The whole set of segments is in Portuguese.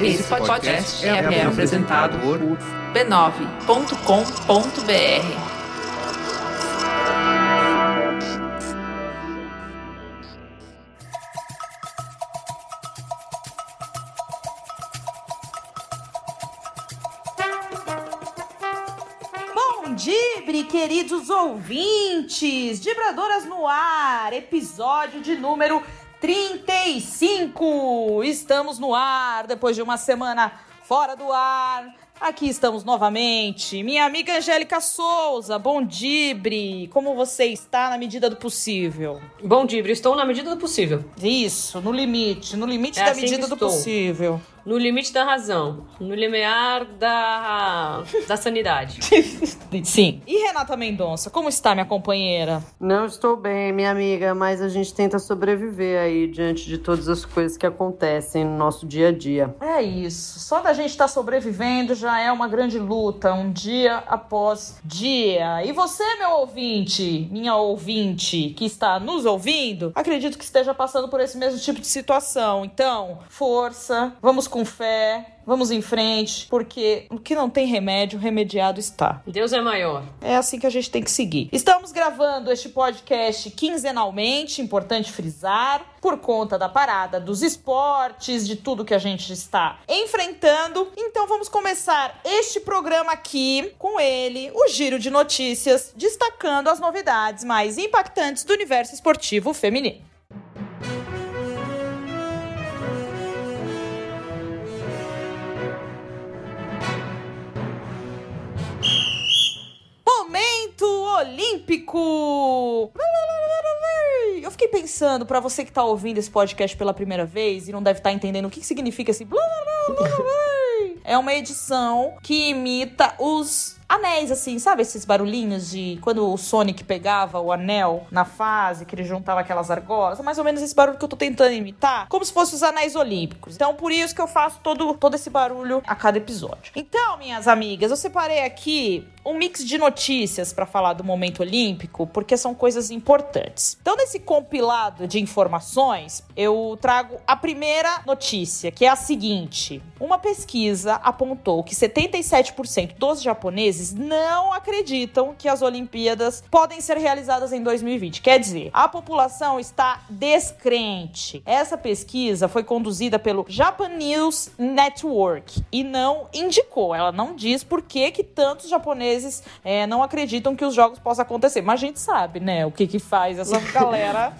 Esse podcast é, é apresentado por b9.com.br. Dibre, queridos ouvintes! Dibradoras no ar, episódio de número 35! Estamos no ar depois de uma semana fora do ar. Aqui estamos novamente. Minha amiga Angélica Souza, bom Dibre! Como você está na medida do possível? Bom Dibre, estou na medida do possível. Isso, no limite, no limite é da assim medida do possível. No limite da razão. No limiar da, da sanidade. Sim. E Renata Mendonça, como está, minha companheira? Não estou bem, minha amiga, mas a gente tenta sobreviver aí diante de todas as coisas que acontecem no nosso dia a dia. É isso. Só da gente estar tá sobrevivendo já é uma grande luta, um dia após dia. E você, meu ouvinte, minha ouvinte, que está nos ouvindo, acredito que esteja passando por esse mesmo tipo de situação. Então, força, vamos com fé, vamos em frente, porque o que não tem remédio, remediado está. Deus é maior. É assim que a gente tem que seguir. Estamos gravando este podcast quinzenalmente, importante frisar, por conta da parada dos esportes, de tudo que a gente está enfrentando. Então vamos começar este programa aqui com ele, o giro de notícias, destacando as novidades mais impactantes do universo esportivo feminino. Pensando, para você que tá ouvindo esse podcast pela primeira vez e não deve estar tá entendendo o que, que significa esse. É uma edição que imita os anéis, assim, sabe? Esses barulhinhos de quando o Sonic pegava o anel na fase, que ele juntava aquelas argolas. Mais ou menos esse barulho que eu tô tentando imitar, como se fossem os anéis olímpicos. Então, por isso que eu faço todo, todo esse barulho a cada episódio. Então, minhas amigas, eu separei aqui um mix de notícias para falar do momento olímpico, porque são coisas importantes. Então, nesse compilado de informações, eu trago a primeira notícia, que é a seguinte: uma pesquisa apontou que 77% dos japoneses países não acreditam que as Olimpíadas podem ser realizadas em 2020. Quer dizer, a população está descrente. Essa pesquisa foi conduzida pelo Japan News Network e não indicou, ela não diz por que, que tantos japoneses é, não acreditam que os jogos possam acontecer. Mas a gente sabe, né, o que que faz essa galera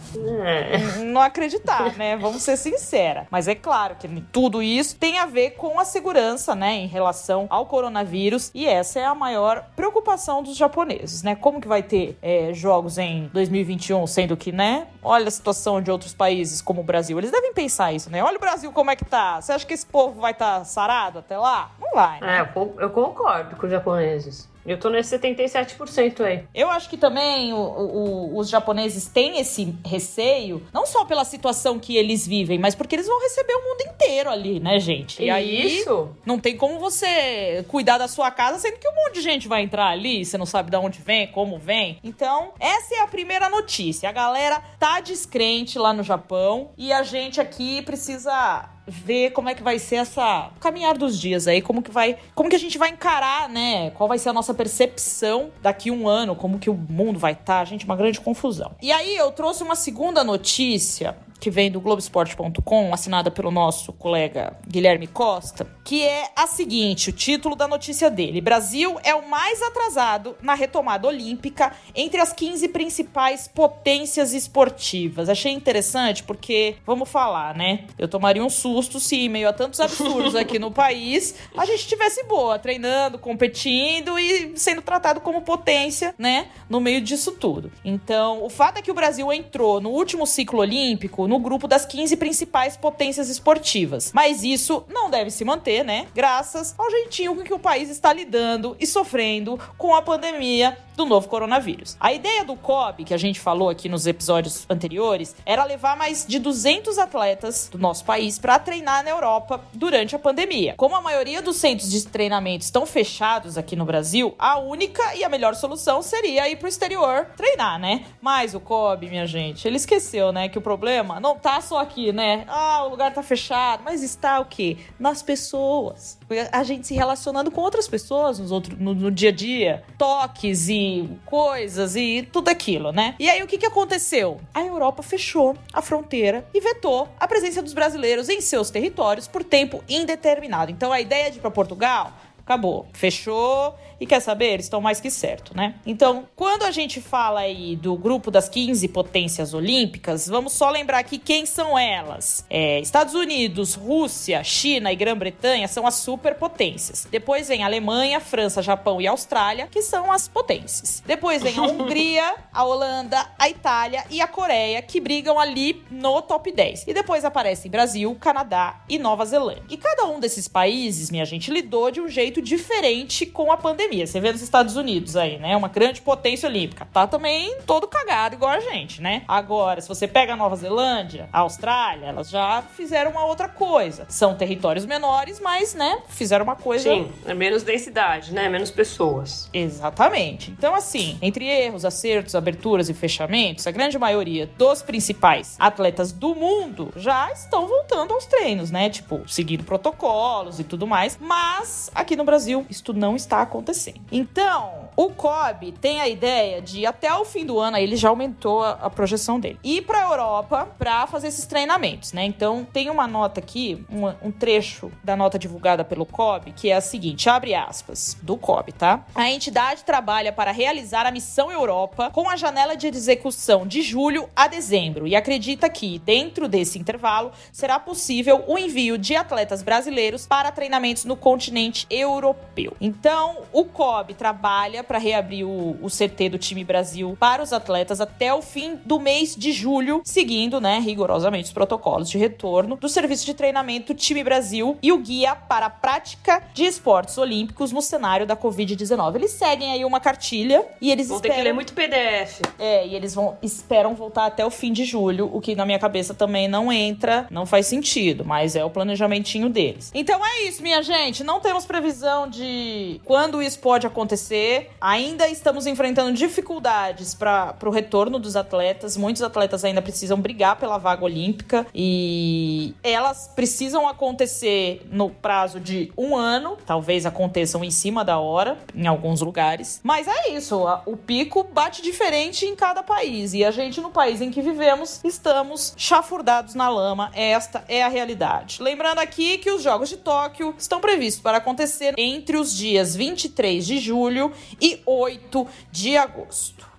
é. não acreditar, né? Vamos ser sinceras. Mas é claro que tudo isso tem a ver com a segurança, né, em relação ao coronavírus e essa é a maior preocupação dos japoneses, né? Como que vai ter é, jogos em 2021, sendo que, né? Olha a situação de outros países como o Brasil. Eles devem pensar isso, né? Olha o Brasil como é que tá. Você acha que esse povo vai estar tá sarado até lá? Não vai, né? É, eu concordo com os japoneses. Eu tô nesse 77% aí. Eu acho que também o, o, os japoneses têm esse receio, não só pela situação que eles vivem, mas porque eles vão receber o mundo inteiro ali, né, gente? E aí, isso? não tem como você cuidar da sua casa sendo que um monte de gente vai entrar ali, você não sabe de onde vem, como vem. Então, essa é a primeira notícia. A galera tá descrente lá no Japão e a gente aqui precisa ver como é que vai ser essa caminhar dos dias aí, como que vai, como que a gente vai encarar, né? Qual vai ser a nossa percepção daqui um ano, como que o mundo vai estar, tá? gente, uma grande confusão. E aí eu trouxe uma segunda notícia que vem do Globesport.com, assinada pelo nosso colega Guilherme Costa, que é a seguinte: o título da notícia dele: Brasil é o mais atrasado na retomada olímpica entre as 15 principais potências esportivas. Achei interessante porque, vamos falar, né? Eu tomaria um susto se, meio a tantos absurdos aqui no país, a gente estivesse boa, treinando, competindo e sendo tratado como potência, né? No meio disso tudo. Então, o fato é que o Brasil entrou no último ciclo olímpico no grupo das 15 principais potências esportivas. Mas isso não deve se manter, né? Graças ao jeitinho com que o país está lidando e sofrendo com a pandemia do novo coronavírus. A ideia do COB, que a gente falou aqui nos episódios anteriores, era levar mais de 200 atletas do nosso país para treinar na Europa durante a pandemia. Como a maioria dos centros de treinamento estão fechados aqui no Brasil, a única e a melhor solução seria ir pro exterior treinar, né? Mas o COB, minha gente, ele esqueceu, né, que o problema não tá só aqui, né? Ah, o lugar tá fechado, mas está o quê? Nas pessoas. A gente se relacionando com outras pessoas nos outro, no, no dia a dia, toques e coisas e tudo aquilo, né? E aí o que, que aconteceu? A Europa fechou a fronteira e vetou a presença dos brasileiros em seus territórios por tempo indeterminado. Então a ideia de ir para Portugal acabou, fechou e quer saber? Eles estão mais que certo, né? Então, quando a gente fala aí do grupo das 15 potências olímpicas, vamos só lembrar aqui quem são elas. É, Estados Unidos, Rússia, China e Grã-Bretanha são as superpotências. Depois vem Alemanha, França, Japão e Austrália, que são as potências. Depois vem a Hungria, a Holanda, a Itália e a Coreia, que brigam ali no top 10. E depois aparecem Brasil, Canadá e Nova Zelândia. E cada um desses países, minha gente, lidou de um jeito diferente com a pandemia pandemia. Você vê nos Estados Unidos aí, né? Uma grande potência olímpica. Tá também todo cagado igual a gente, né? Agora, se você pega a Nova Zelândia, a Austrália, elas já fizeram uma outra coisa. São territórios menores, mas, né, fizeram uma coisa. Sim, é menos densidade, né? Menos pessoas. Exatamente. Então, assim, entre erros, acertos, aberturas e fechamentos, a grande maioria dos principais atletas do mundo já estão voltando aos treinos, né? Tipo, seguindo protocolos e tudo mais. Mas aqui no Brasil, isso não está acontecendo. Então, o COB tem a ideia de até o fim do ano, ele já aumentou a, a projeção dele, ir para a Europa para fazer esses treinamentos, né? Então, tem uma nota aqui, um, um trecho da nota divulgada pelo COB, que é a seguinte, abre aspas, do COB, tá? A entidade trabalha para realizar a missão Europa com a janela de execução de julho a dezembro e acredita que, dentro desse intervalo, será possível o envio de atletas brasileiros para treinamentos no continente europeu. Então, o COB trabalha para reabrir o, o CT do time Brasil para os atletas até o fim do mês de julho, seguindo, né, rigorosamente os protocolos de retorno do serviço de treinamento Time Brasil e o guia para a prática de esportes olímpicos no cenário da Covid-19. Eles seguem aí uma cartilha e eles Vão esperam... ter que ler muito PDF. É, e eles vão esperam voltar até o fim de julho, o que na minha cabeça também não entra, não faz sentido, mas é o planejamentinho deles. Então é isso, minha gente, não temos previsão de quando isso pode acontecer. Ainda estamos enfrentando dificuldades para o retorno dos atletas. Muitos atletas ainda precisam brigar pela vaga olímpica e elas precisam acontecer no prazo de um ano. Talvez aconteçam em cima da hora, em alguns lugares. Mas é isso, o pico bate diferente em cada país. E a gente, no país em que vivemos, estamos chafurdados na lama. Esta é a realidade. Lembrando aqui que os Jogos de Tóquio estão previstos para acontecer entre os dias 23 de julho e 8 de agosto.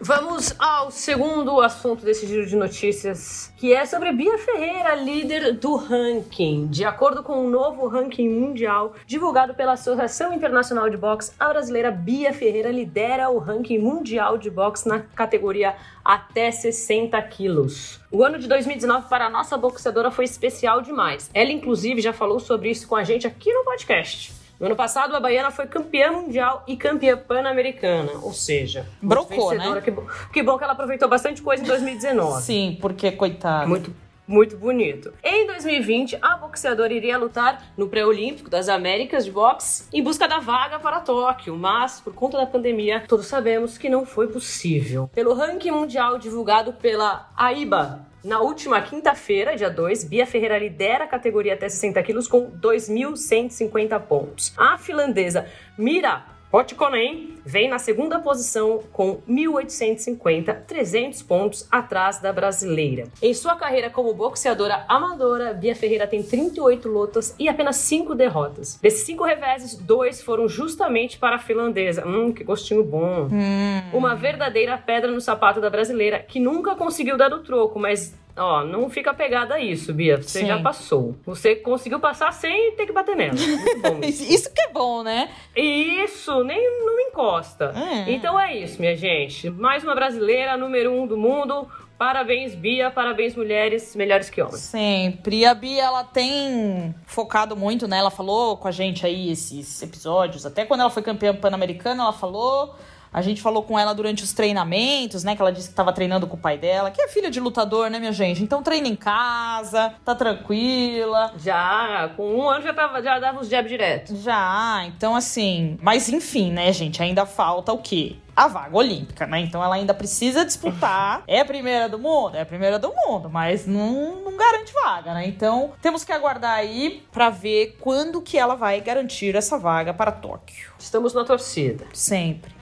Vamos ao segundo assunto desse giro de notícias, que é sobre Bia Ferreira, líder do ranking. De acordo com o um novo ranking mundial divulgado pela Associação Internacional de Boxe, a brasileira Bia Ferreira lidera o ranking mundial de boxe na categoria até 60 quilos. O ano de 2019 para a nossa boxeadora foi especial demais. Ela, inclusive, já falou sobre isso com a gente aqui no podcast. No ano passado, a Baiana foi campeã mundial e campeã pan-americana, ou seja, brocou, né? Que, que bom que ela aproveitou bastante coisa em 2019. Sim, porque coitado. Muito muito bonito. Em 2020, a boxeadora iria lutar no pré-olímpico das Américas de boxe em busca da vaga para Tóquio, mas por conta da pandemia, todos sabemos que não foi possível. Pelo ranking mundial divulgado pela AIBA, na última quinta-feira, dia 2, Bia Ferreira lidera a categoria até 60 quilos com 2.150 pontos. A finlandesa Mira Potkonen vem na segunda posição com 1.850, 300 pontos atrás da brasileira. Em sua carreira como boxeadora amadora, Bia Ferreira tem 38 lutas e apenas 5 derrotas. Desses 5 reveses, dois foram justamente para a finlandesa. Hum, que gostinho bom. Hum. Uma verdadeira pedra no sapato da brasileira que nunca conseguiu dar o troco, mas ó, não fica apegada a isso, Bia. Você Sim. já passou. Você conseguiu passar sem ter que bater nela. Isso que é bom, né? Isso, nem não encosta. É. Então é isso, minha gente. Mais uma brasileira, número um do mundo. Parabéns, Bia. Parabéns, mulheres melhores que homens. Sempre. E a Bia, ela tem focado muito, né? Ela falou com a gente aí esses episódios. Até quando ela foi campeã pan-americana, ela falou. A gente falou com ela durante os treinamentos, né? Que ela disse que tava treinando com o pai dela, que é filha de lutador, né, minha gente? Então treina em casa, tá tranquila. Já, com um ano já, tava, já dava os jabs direto. Já, então assim. Mas enfim, né, gente? Ainda falta o quê? A vaga olímpica, né? Então ela ainda precisa disputar. É a primeira do mundo? É a primeira do mundo, mas não, não garante vaga, né? Então temos que aguardar aí pra ver quando que ela vai garantir essa vaga para Tóquio. Estamos na torcida. Sempre.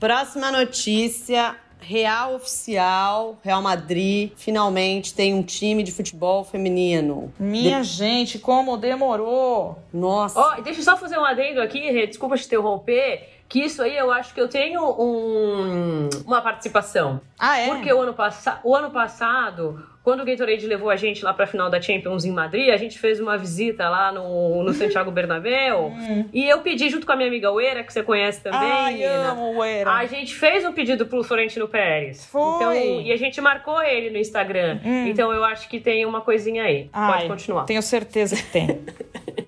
Próxima notícia. Real Oficial, Real Madrid, finalmente tem um time de futebol feminino. Minha gente, como demorou! Nossa. Ó, e deixa eu só fazer um adendo aqui, desculpa te interromper, que isso aí eu acho que eu tenho um, uma participação. Ah, é? Porque o ano, passa o ano passado, quando o Gatorade levou a gente lá pra final da Champions em Madrid, a gente fez uma visita lá no, no Santiago Bernabéu. e eu pedi, junto com a minha amiga Uera, que você conhece também, Hum. Ai, menina, amo o Era. a gente fez um pedido pro Florentino Pérez. Foi. Então, e a gente marcou ele no Instagram. Então eu acho que tem uma coisinha aí. Pode Ai, continuar. Tenho certeza que tem.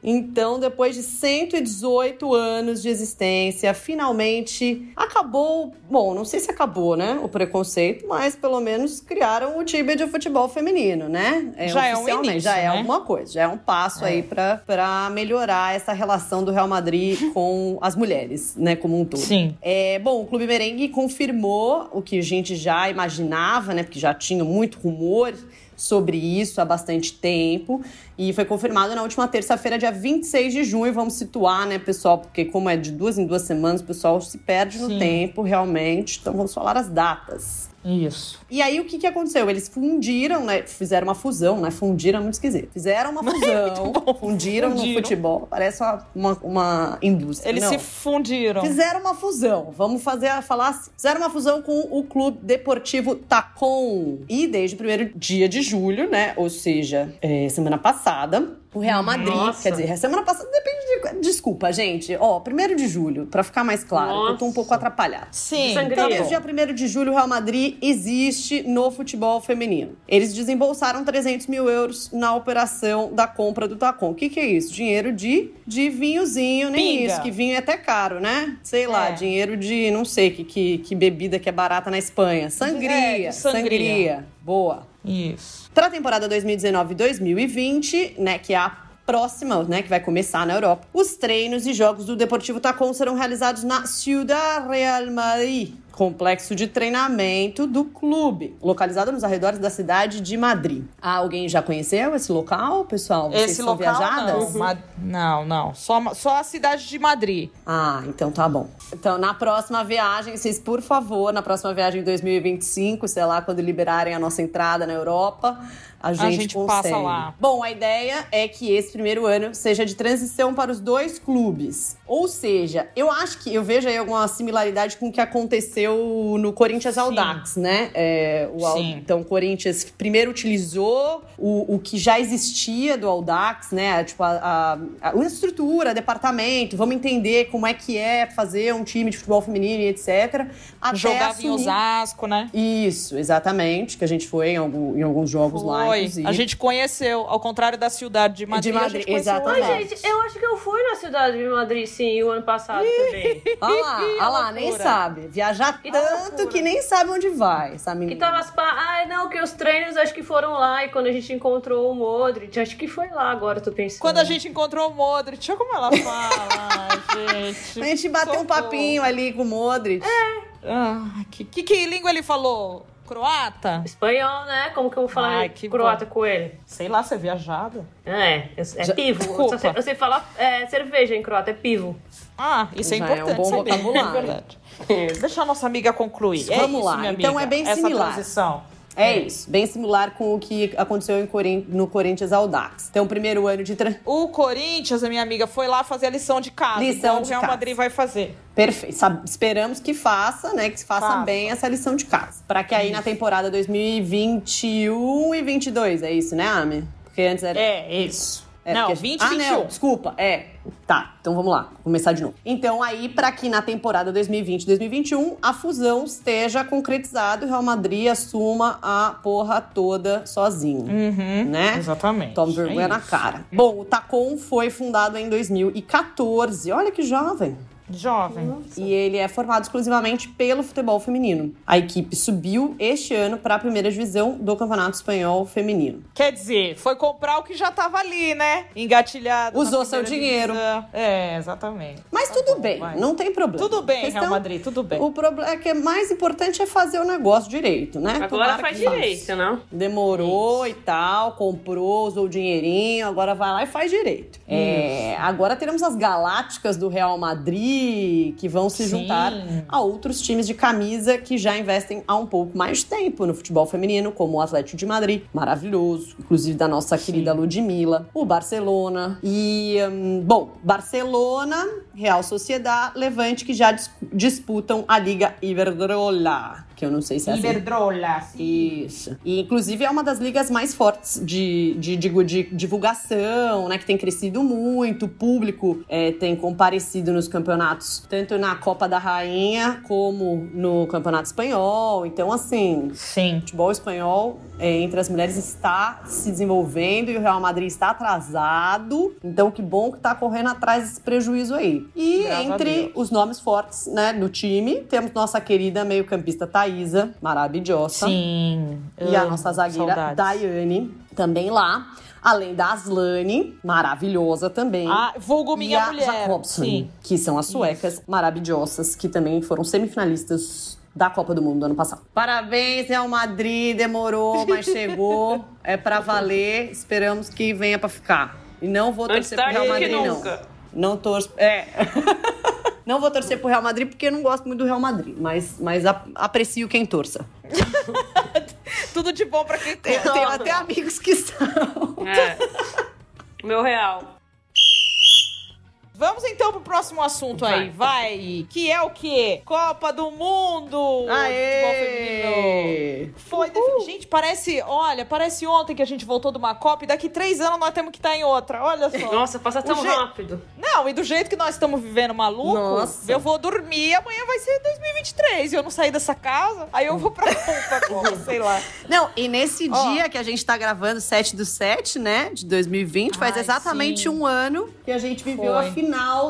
Então, depois de 118 anos de existência, finalmente acabou. Bom, não sei se acabou, né? O preconceito, mas pelo menos criaram o time de futebol feminino, né? Já é um início, já é né? alguma coisa, já é um passo aí pra, pra melhorar essa relação do Real Madrid com as mulheres, né? Como um todo. Sim. É, bom, o Clube Merengue confirmou o que a gente já imaginava, né? Porque já tinha muito rumor sobre isso há bastante tempo. E foi confirmado na última terça-feira, dia 26 de junho. Vamos situar, né, pessoal? Porque como é de duas em duas semanas, o pessoal se perde no Sim. tempo, realmente. Então vamos falar as datas. Isso. E aí, o que, que aconteceu? Eles fundiram, né? Fizeram uma fusão, né? Fundiram é muito esquisito. Fizeram uma fusão, fundiram, no Fundiram. futebol. Parece uma, uma, uma indústria. Eles Não. se fundiram. Fizeram uma fusão. Vamos fazer falar assim. Fizeram uma fusão com o Clube Deportivo Tacon. E desde o primeiro dia de julho, né? Ou seja, é, semana passada, o Real Madrid. Nossa. Quer dizer, semana passada depende de. Desculpa, gente. Ó, primeiro de julho, pra ficar mais claro, que eu tô um Nossa. pouco atrapalhada. Sim. Sangria. Então, desde o dia 1 de julho, o Real Madrid existe no futebol feminino. Eles desembolsaram 300 mil euros na operação da compra do Tacon. O que, que é isso? Dinheiro de, de vinhozinho, nem Pinga. isso, que vinho é até caro, né? Sei lá, É. dinheiro de não sei que, que, que bebida que é barata na Espanha. Sangria, É, sangria. sangria. Boa. Isso. Para a temporada 2019-2020, né, que é a próxima, né, que vai começar na Europa, os treinos e jogos do Deportivo Tacon serão realizados na Ciudad Real Madrid, complexo de treinamento do clube, localizado nos arredores da cidade de Madrid. Ah, alguém já conheceu esse local, pessoal? Vocês Esse são local viajadas? não. Ma- Não, não. Só, só a cidade de Madrid. Ah, então tá bom. Então, na próxima viagem, vocês, por favor, na próxima viagem em 2025, sei lá, quando liberarem a nossa entrada na Europa, a gente, gente consegue. passa lá. Bom, a ideia é que esse primeiro ano seja de transição para os dois clubes. Ou seja, eu acho que eu vejo aí alguma similaridade com o que aconteceu no Corinthians Sim. Audax, né? É, o. Então, o Corinthians primeiro utilizou o, o que já existia do Audax, né? Tipo, a, a, a estrutura, departamento, vamos entender como é que é fazer um time de futebol feminino e etc. Até Jogava assumir- em Osasco, né? Isso, exatamente, que a gente foi em, algum- em alguns jogos lá, Foi. inclusive. A gente conheceu, ao contrário da cidade de Madrid. De Madrid, a gente conheceu exatamente. Oi, gente, eu acho que eu fui na cidade de Madrid, sim, o ano passado também. Olha lá, olha lá, nem sabe. Viajar Que tanto loucura. que nem sabe onde vai, essa Que menina. tava as pa... Ai, não, que os treinos acho que foram lá e quando a gente encontrou o Modric, acho que foi lá agora, tô pensando. Quando a gente encontrou o Modric, olha como ela fala, gente. A gente bateu um Socorro. papinho ali com o Modric. Ah, que, que, que língua ele falou? Croata? Espanhol, né? Como que eu vou falar Ai, que croata com ele? Sei lá, você é viajada. É, é, é Já- pivo. Eu sei, eu sei falar é, cerveja em croata, é pivo. Ah, isso é Já é um importante bom saber, vocabulário. É verdade. Deixa a nossa amiga concluir. É Vamos isso, lá, minha então amiga, é bem essa similar. transição. É isso, bem similar com o que aconteceu Corin- no Corinthians Audax. Então, primeiro ano de tra... O Corinthians, a minha amiga, foi lá fazer a lição de casa. Lição então de o Real casa. Madrid vai fazer. Perfeito. Esperamos que faça, né? Que se faça Faça. bem essa lição de casa. Pra que aí na temporada 2021 e 22, é isso, né, Ami? Porque antes era. É, isso. É, não, porque- 20 ah, 21. não, desculpa. É. Tá, então vamos lá. Vou começar de novo. Então, aí, pra que na temporada 2020-2021 a fusão esteja concretizada e o Real Madrid assuma a porra toda sozinho. Uhum, Né? Exatamente. Toma vergonha É na cara. Bom, o Tacon foi fundado em 2014. Olha que jovem. Jovem. E ele é formado exclusivamente pelo futebol feminino. A equipe subiu este ano para a primeira divisão do Campeonato Espanhol Feminino. Quer dizer, foi comprar o que já tava ali, né? Engatilhado. Usou seu dinheiro. divisão. É, exatamente. Mas Tá tudo bom, bem, vai. não tem problema. Tudo bem, questão- Real Madrid, tudo bem. O problema é que é mais importante é fazer o negócio direito, né? Agora Tomara faz direito, não? Demorou e tal, comprou, usou o dinheirinho, agora vai lá e faz direito. É, agora teremos as galácticas do Real Madrid que vão se Sim. juntar a outros times de camisa que já investem há um pouco mais de tempo no futebol feminino, como o Atlético de Madrid, maravilhoso, inclusive da nossa querida Ludmilla, o Barcelona e, hum, bom, Barcelona, Real Sociedade, Levante, que já dis- disputam a Liga Iberdrola, que eu não sei se é assim. Iberdrola. Isso. E, inclusive, é uma das ligas mais fortes de, de, digo, de divulgação, né? Que tem crescido muito. O público é, tem comparecido nos campeonatos, tanto na Copa da Rainha como no Campeonato Espanhol. Então, assim, Sim. futebol espanhol é, entre as mulheres está se desenvolvendo e o Real Madrid está atrasado. Então, que bom que tá correndo atrás desse prejuízo aí. E Graças entre os nomes fortes, né, do time, temos nossa querida meio-campista Thaísa, maravilhosa. Sim. E a nossa zagueira Saudades. Daiane, também lá. Além da Aslane, maravilhosa também. Ah, vulgo e minha a mulher. Jacobson, Sim. que são as suecas maravilhosas, que também foram semifinalistas da Copa do Mundo do ano passado. Parabéns, Real Madrid. Demorou, mas chegou. É pra valer. Esperamos que venha pra ficar. E não vou Antes torcer pro Real do que Madrid, não. Não torço. É. Não vou torcer pro Real Madrid porque eu não gosto muito do Real Madrid, mas, mas ap- aprecio quem torça. Tudo de bom pra quem tem. Eu tenho até amigos que são. É. Meu real. Vamos então pro próximo assunto aí, vai. Que é o quê? Copa do Mundo! de Futebol feminino. Aê! Foi. Gente, parece. Olha, parece ontem que a gente voltou de uma Copa e daqui três anos nós temos que estar em outra. Olha só. Nossa, passa tão je- rápido. Não, e do jeito que nós estamos vivendo maluco, Nossa. eu vou dormir e amanhã vai ser 2023. E eu não sair dessa casa, aí eu vou pra Copa, sei lá. Não, e nesse Ó. dia que a gente tá gravando 7 do 7, né, de 2020, faz Ai, exatamente sim. um ano que a gente viveu Foi. a final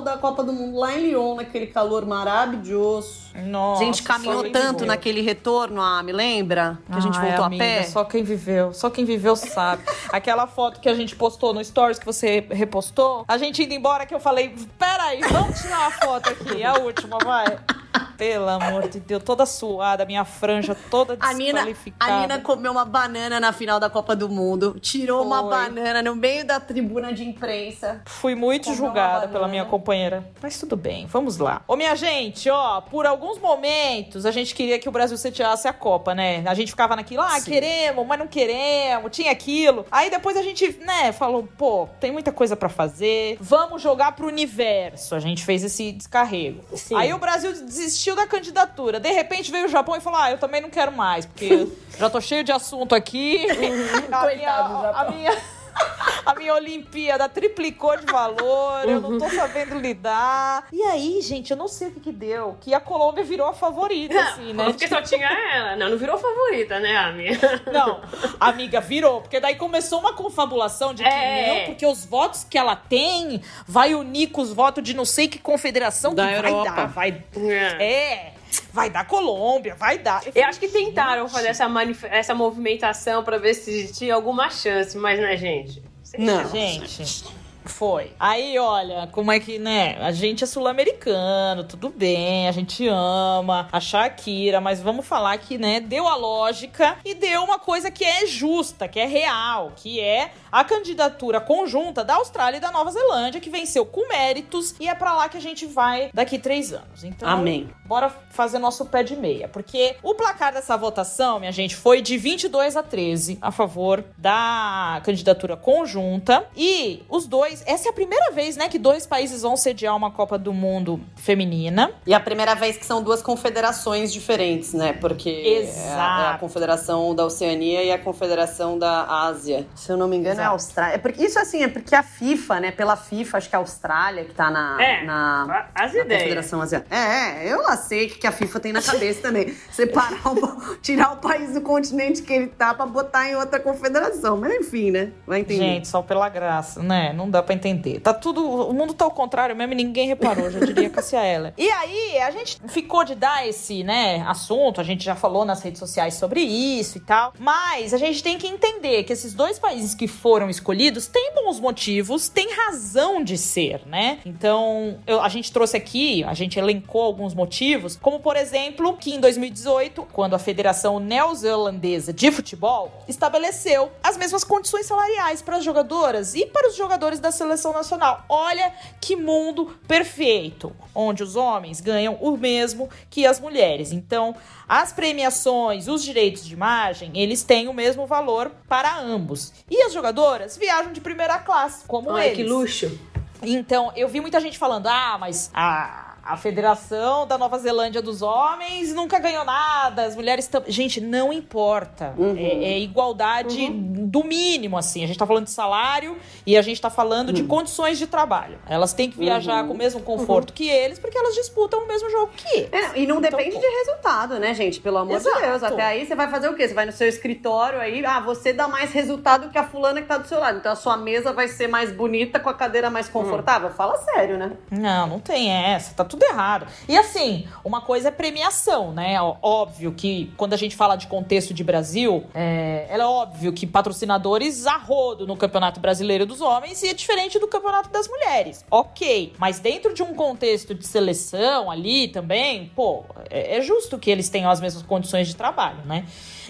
da Copa do Mundo lá em Lyon, naquele calor maravilhoso. Nossa, a gente caminhou tanto viveu. naquele retorno, ah, me lembra? Que a gente Ai, voltou amiga, a pé. Só quem viveu, só quem viveu sabe. Aquela foto que a gente postou no Stories que você repostou, a gente indo embora que eu falei, peraí, vamos tirar uma foto aqui, a última, vai. Pelo amor de Deus, toda suada, minha franja toda A Nina, desqualificada. a Nina comeu uma banana na final da Copa do Mundo, tirou uma Foi. banana no meio da tribuna de imprensa. Fui muito uma julgada pela minha companheira. Mas tudo bem, vamos lá. Ô, minha gente, ó, por alguns momentos a gente queria que o Brasil sediasse a Copa, né? A gente ficava naquilo, ah, Sim. queremos, mas não queremos, tinha aquilo. Aí depois a gente, né, falou, pô, tem muita coisa pra fazer, vamos jogar pro universo. A gente fez esse descarrego. Sim. Aí o Brasil desistiu da candidatura. De repente veio o Japão e falou, ah, eu também não quero mais, porque já tô cheio de assunto aqui. a, Coitado minha, a minha a minha Olimpíada triplicou de valor, eu não tô sabendo lidar. E aí, gente, eu não sei o que que deu, que a Colômbia virou a favorita, assim, né? Porque só tinha ela. Não, não virou favorita, né, Ami? Não, amiga, virou. Porque daí começou uma confabulação de que É. não, porque os votos que ela tem vai unir com os votos de não sei que confederação Da que Europa. vai dar. Vai, É. é, vai dar Colômbia, vai dar. Eu acho que tentaram fazer essa, manif- essa movimentação pra ver se tinha alguma chance, mas, né, gente? Não. Gente, Foi. Aí, olha, como é que, né? A gente é sul-americano, tudo bem, a gente ama a Shakira, mas vamos falar que, né, deu a lógica e deu uma coisa que é justa, que é real, que é a candidatura conjunta da Austrália e da Nova Zelândia, que venceu com méritos, e é para lá que a gente vai daqui três anos. Então, Amém. bora fazer nosso pé de meia, porque o placar dessa votação, minha gente, foi de 22 a 13 a favor da candidatura conjunta, e os dois, essa é a primeira vez, né, que dois países vão sediar uma Copa do Mundo feminina. E a primeira vez que são duas confederações diferentes, né? Porque é a, é a Confederação da Oceania e a Confederação da Ásia. Se eu não me engano, é a Exato. Austrália. É porque, isso assim, é porque a FIFA, né? Pela FIFA, acho que é a Austrália que tá na. É, na as na ideias. Confederação Asiática. É, é, eu lá sei o que que a FIFA tem na cabeça também. Separar o, tirar o país do continente que ele tá pra botar em outra confederação. Mas enfim, né? Vai entender. Gente, só pela graça, né? Não dá pra entender. Tá tudo. O mundo tá ao contrário mesmo e ninguém reparou, já diria Cassia Eller. E aí, a gente ficou de dar esse, né, assunto, a gente já falou nas redes sociais sobre isso e tal. Mas a gente tem que entender que esses dois países que foram escolhidos têm bons motivos, têm razão de ser, né? Então, eu- a gente trouxe aqui, a gente elencou alguns motivos, como por exemplo, que em 2018, quando a Federação Neozelandesa de Futebol estabeleceu as mesmas condições salariais para as jogadoras e para os jogadores da seleção nacional. Olha que mundo perfeito, onde os homens ganham o mesmo que as mulheres. Então, as premiações, os direitos de imagem, eles têm o mesmo valor para ambos. E as jogadoras viajam de primeira classe, como Ai, eles. que luxo. Então, eu vi muita gente falando: ah, mas a, a Federação da Nova Zelândia dos Homens nunca ganhou nada, as mulheres também. Gente, não importa. Uhum. É, é igualdade do mínimo, assim. A gente tá falando de salário e a gente tá falando Uhum. de condições de trabalho. Elas têm que viajar com o mesmo conforto que eles, porque elas disputam o mesmo jogo que eles. É, e não Então, depende pô. de resultado, né, gente? Pelo amor Exato. de Deus. Até aí você vai fazer o quê? Você vai no seu escritório aí, ah, você dá mais resultado que a fulana que tá do seu lado. Então a sua mesa vai ser mais bonita com a cadeira mais confortável. Fala sério, né? Não, não tem essa, tá tudo errado. E assim, uma coisa é premiação, né? Óbvio que quando a gente fala de contexto de Brasil, é, é óbvio que patrocinadores a rodo no Campeonato Brasileiro dos Homens e é diferente do Campeonato das Mulheres. Ok, mas dentro de um contexto de seleção ali também, pô, é, é justo que eles tenham as mesmas condições de trabalho, né?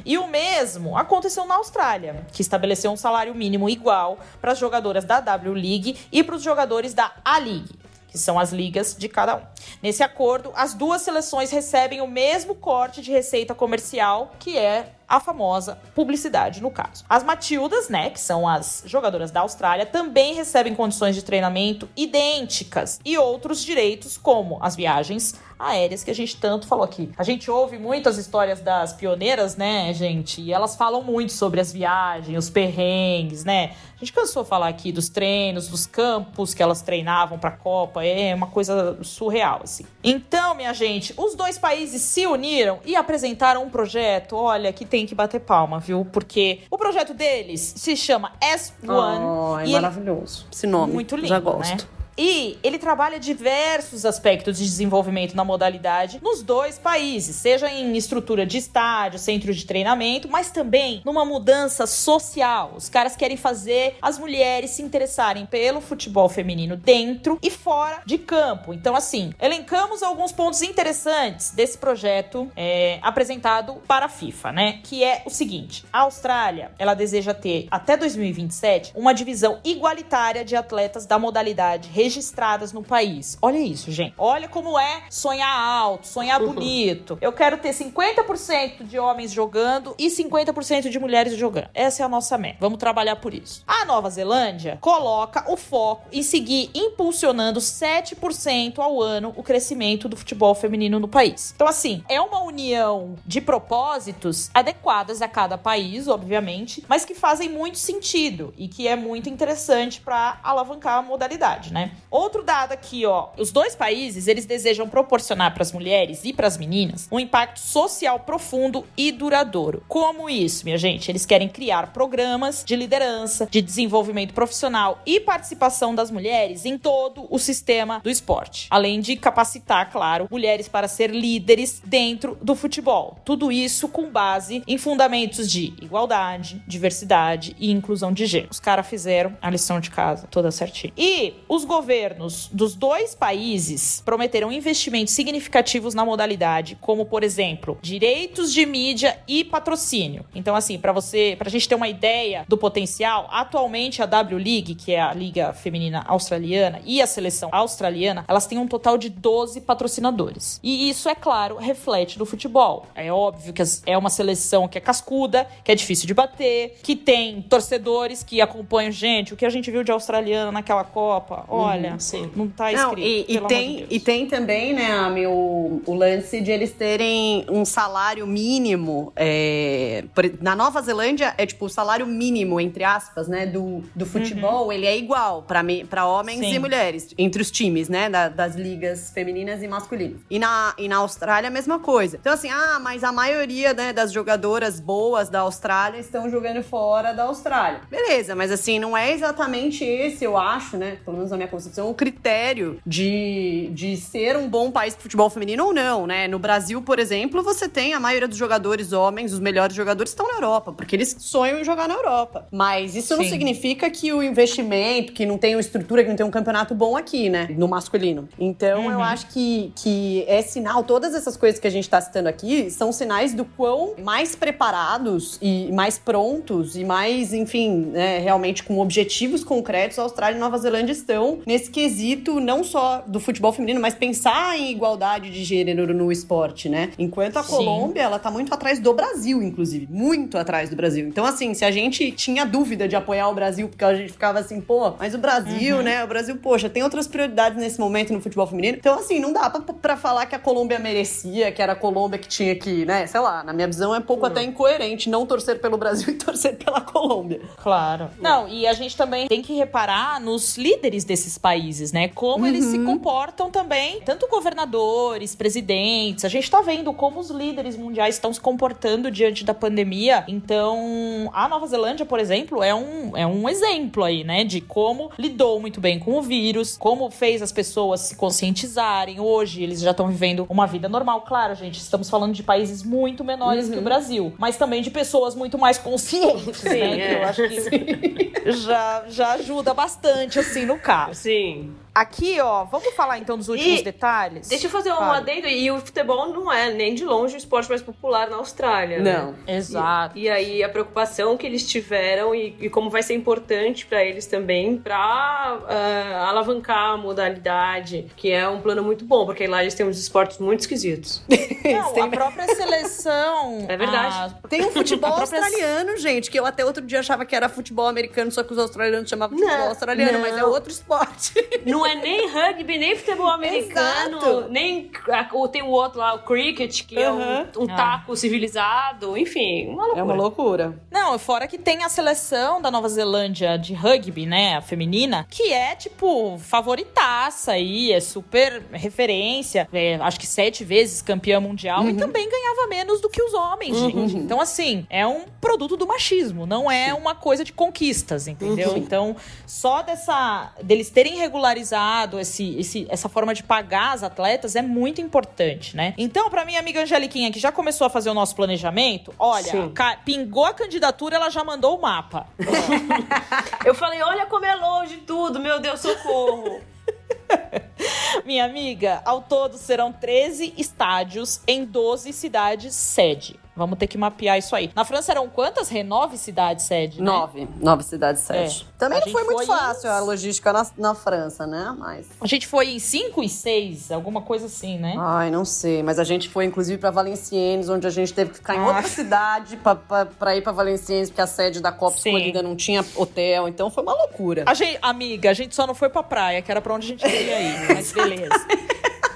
E o mesmo aconteceu na Austrália, que estabeleceu um salário mínimo igual para as jogadoras da W League e para os jogadores da A-League que são as ligas de cada um. Nesse acordo, as duas seleções recebem o mesmo corte de receita comercial, que é a famosa publicidade, no caso. As Matildas, né, que são as jogadoras da Austrália, também recebem condições de treinamento idênticas e outros direitos, como as viagens aéreas que a gente tanto falou aqui. A gente ouve muitas histórias das pioneiras, né, gente? E elas falam muito sobre as viagens, os perrengues, né? A gente cansou de falar aqui dos treinos, dos campos que elas treinavam pra Copa, é uma coisa surreal, assim. Então, minha gente, os dois países se uniram e apresentaram um projeto, olha, que tem que bater palma, viu? Porque o projeto deles se chama S1 Oh, é ele maravilhoso. Esse nome. muito lindo, Já gosto. né? E ele trabalha diversos aspectos de desenvolvimento na modalidade nos dois países, seja em estrutura de estádio, centro de treinamento, mas também numa mudança social. Os caras querem fazer as mulheres se interessarem pelo futebol feminino dentro e fora de campo. Então, assim, elencamos alguns pontos interessantes desse projeto é, apresentado para a FIFA, né? Que é o seguinte: a Austrália ela deseja ter até 2027 uma divisão igualitária de atletas da modalidade registradas no país. Olha isso, gente. Olha como é sonhar alto, sonhar bonito. Eu quero ter 50% de homens jogando e 50% de mulheres jogando. Essa é a nossa meta. Vamos trabalhar por isso. A Nova Zelândia coloca o foco em seguir impulsionando 7% ao ano o crescimento do futebol feminino no país. Então, assim, é uma união de propósitos adequadas a cada país, obviamente, mas que fazem muito sentido e que é muito interessante para alavancar a modalidade, né? Outro dado aqui, ó. Os dois países, eles desejam proporcionar para as mulheres e para as meninas um impacto social profundo e duradouro. Como isso, minha gente? Eles querem criar programas de liderança, de desenvolvimento profissional e participação das mulheres em todo o sistema do esporte. Além de capacitar, claro, mulheres para ser líderes dentro do futebol. Tudo isso com base em fundamentos de igualdade, diversidade e inclusão de gênero. Os caras fizeram a lição de casa toda certinha. E os governos dos dois países prometeram investimentos significativos na modalidade, como por exemplo, direitos de mídia e patrocínio. Então assim, para você, pra gente ter uma ideia do potencial, atualmente a W League, que é a liga feminina australiana, e a seleção australiana, elas têm um total de 12 patrocinadores. E isso, é claro, reflete no futebol. É óbvio que é uma seleção que é cascuda, que é difícil de bater, que tem torcedores que acompanham gente. O que a gente viu de australiana naquela Copa, olha, sim. não tá Não, escrito. e, e amor tem, de e tem também, né, Ami, o, o lance de eles terem um salário mínimo. é, na Nova Zelândia, é tipo o salário mínimo, entre aspas, né, do, do futebol, ele é igual pra homens Sim. e mulheres, entre os times, né, da- das ligas femininas e masculinas. E na, e na Austrália, a mesma coisa. Então, assim, ah, mas a maioria né, das jogadoras boas da Austrália estão jogando fora da Austrália. Beleza, mas assim, não é exatamente esse, eu acho, né, pelo menos na minha concepção, o critério de, de ser um bom país pro futebol feminino ou não, né? No Brasil, por exemplo, você tem a maioria dos jogadores homens, os melhores jogadores estão na Europa, porque eles sonham em jogar na Europa. Mas isso não Sim. significa que o investimento, que não tem uma estrutura, que não tem um campeonato bom aqui, né? No masculino. Então, eu acho que, que é sinal, todas essas coisas que a gente tá citando aqui são sinais do quão mais preparados e mais prontos e mais, enfim, né, realmente com objetivos concretos a Austrália e Nova Zelândia estão nesse quesito não só do futebol feminino, mas pensar em igualdade de gênero no esporte, né? Enquanto a Sim. Colômbia, ela tá muito atrás do Brasil, inclusive, muito atrás do Brasil. Então, assim, se a gente tinha dúvida de apoiar o Brasil, porque a gente ficava assim, pô, mas o Brasil, né? O Brasil, poxa, tem outras prioridades nesse momento no futebol feminino. Então, assim, não dá pra, pra falar que a Colômbia merecia, que era a Colômbia que tinha que, né? Sei lá, na minha visão é pouco até incoerente não torcer pelo Brasil e torcer pela Colômbia. Claro. Não, e a gente também tem que reparar nos líderes desses países, né? Como eles se comportam também, tanto governadores, presidentes. A gente tá vendo como os líderes mundiais estão se comportando diante da pandemia. Então, a Nova Zelândia, por exemplo, é um, é um exemplo aí, né? De como lidou muito bem com o vírus, como fez as pessoas se conscientizarem. Hoje, eles já estão vivendo uma vida normal. Claro, gente, estamos falando de países muito menores que o Brasil, mas também de pessoas muito mais conscientes, Sim, né? Que é. eu acho que já, já ajuda bastante, assim, no caso. Sim assim, Aqui, ó, vamos falar então dos últimos E detalhes? Deixa eu fazer um Fala. adendo. E o futebol não é nem de longe o esporte mais popular na Austrália. né? Não. Exato. E aí a preocupação que eles tiveram e, e como vai ser importante pra eles também pra ah, alavancar a modalidade, que é um plano muito bom, porque lá eles têm uns esportes muito esquisitos. Não, Tem- a própria seleção. É verdade. a- Tem um futebol australiano, gente, que eu até outro dia achava que era futebol americano, só que os australianos chamavam Não, futebol australiano, não. mas é outro esporte. Não é nem rugby, nem futebol americano, Exato. nem ah, o- tem o outro lá, o cricket, que é Aham. um, um Ah. taco civilizado, enfim, uma loucura. É uma loucura. Não, fora que tem a seleção da Nova Zelândia de rugby, né, a feminina, que é, tipo, favoritaça aí, é super referência, é, acho que sete vezes campeã mundial e também ganhava menos do que os homens, gente. Então, assim, é um produto do machismo, não é uma coisa de conquistas, entendeu? Então, só dessa, deles terem regularizado esse, esse, essa forma de pagar as atletas é muito importante, né? Então, pra minha amiga Angeliquinha, que já começou a fazer o nosso planejamento, olha, pingou a candidatura, ela já mandou o mapa. Eu falei, olha como é longe tudo, meu Deus, socorro. Minha amiga, ao todo serão 13 estádios em 12 cidades sede. Vamos ter que mapear isso aí. Na França eram quantas? Renove cidades sede, né? Nove. Nove cidades, sete. É. Também A não foi muito foi fácil em- a logística na, na França, né? Mas. A gente foi em 5 e 6, alguma coisa assim, né? Ai, não sei. Mas a gente foi, inclusive, pra Valenciennes, onde a gente teve que ficar em Ah. outra cidade pra ir pra Valenciennes, porque a sede da Copa Sim. escolhida não tinha hotel. Então foi uma loucura. A gente, amiga, a gente só não foi pra praia, que era pra onde a gente queria ir. Mas beleza.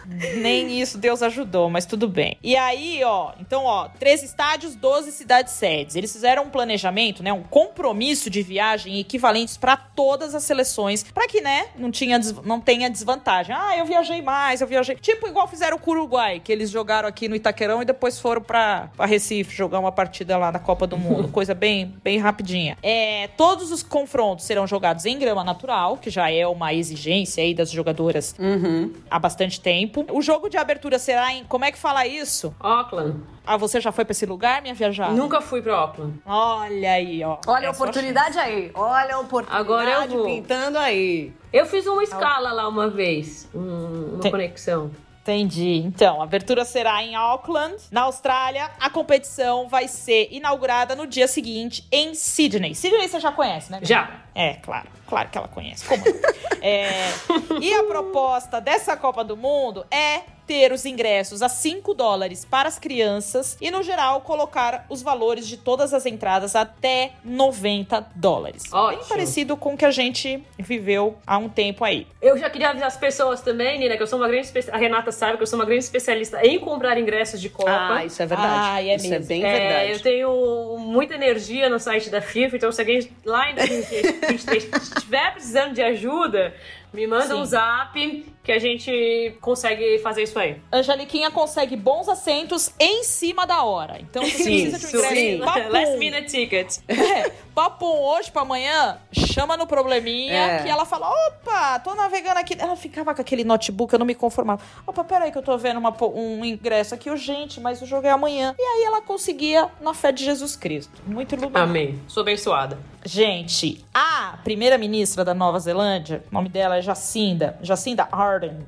nem isso Deus ajudou, mas tudo bem. E aí, ó, então, ó, três estádios, 12 cidades sedes. Eles fizeram um planejamento, né, um compromisso de viagem equivalentes para todas as seleções, para que, né, não tinha não tenha desvantagem. Ah, eu viajei mais, eu viajei. Tipo igual fizeram com o Uruguai, que eles jogaram aqui no Itaquerão e depois foram para Recife jogar uma partida lá na Copa do Mundo, coisa bem bem rapidinha. É, todos os confrontos serão jogados em grama natural, que já é uma exigência aí das jogadoras Uhum. há bastante tempo. O jogo de abertura será em. Como é que fala isso? Auckland. Ah, você já foi pra esse lugar, minha viajada? Nunca fui pra Auckland. Olha aí, ó. Olha a oportunidade aí. Olha a oportunidade Agora eu vou. pintando aí. Eu fiz uma escala lá uma vez, um- uma Tem- conexão. Entendi. Então, a abertura será em Auckland, na Austrália. A competição vai ser inaugurada no dia seguinte em Sydney. Sydney você já conhece, né? Já. É, claro. Claro que ela conhece. Como? É, e a proposta dessa Copa do Mundo é ter os ingressos a 5 dólares para as crianças e, no geral, colocar os valores de todas as entradas até 90 dólares. Bem Ótimo. parecido com o que a gente viveu há um tempo aí. Eu já queria avisar as pessoas também, Nina, que eu sou uma grande A Renata sabe que eu sou uma grande especialista em comprar ingressos de Copa. Ah, isso é verdade. Ah, é isso é mesmo. bem É, verdade. eu tenho muita energia no site da FIFA, então se alguém lá em 2023 estiver precisando de ajuda, me manda Sim. um zap que a gente consegue fazer isso aí. Angeliquinha consegue bons assentos em cima da hora. Então, se você Sim, precisa de um sim. ingresso papum, Last minute ticket. É, papum hoje pra amanhã, chama no probleminha É. que ela fala: opa, tô navegando aqui. Ela ficava com aquele notebook, eu não me conformava. Opa, peraí que eu tô vendo uma um ingresso aqui urgente, mas o jogo é amanhã. E aí ela conseguia na fé de Jesus Cristo. Muito iluminada. Amém. Sou abençoada. Gente, a primeira-ministra da Nova Zelândia, o nome dela é Jacinda, Jacinda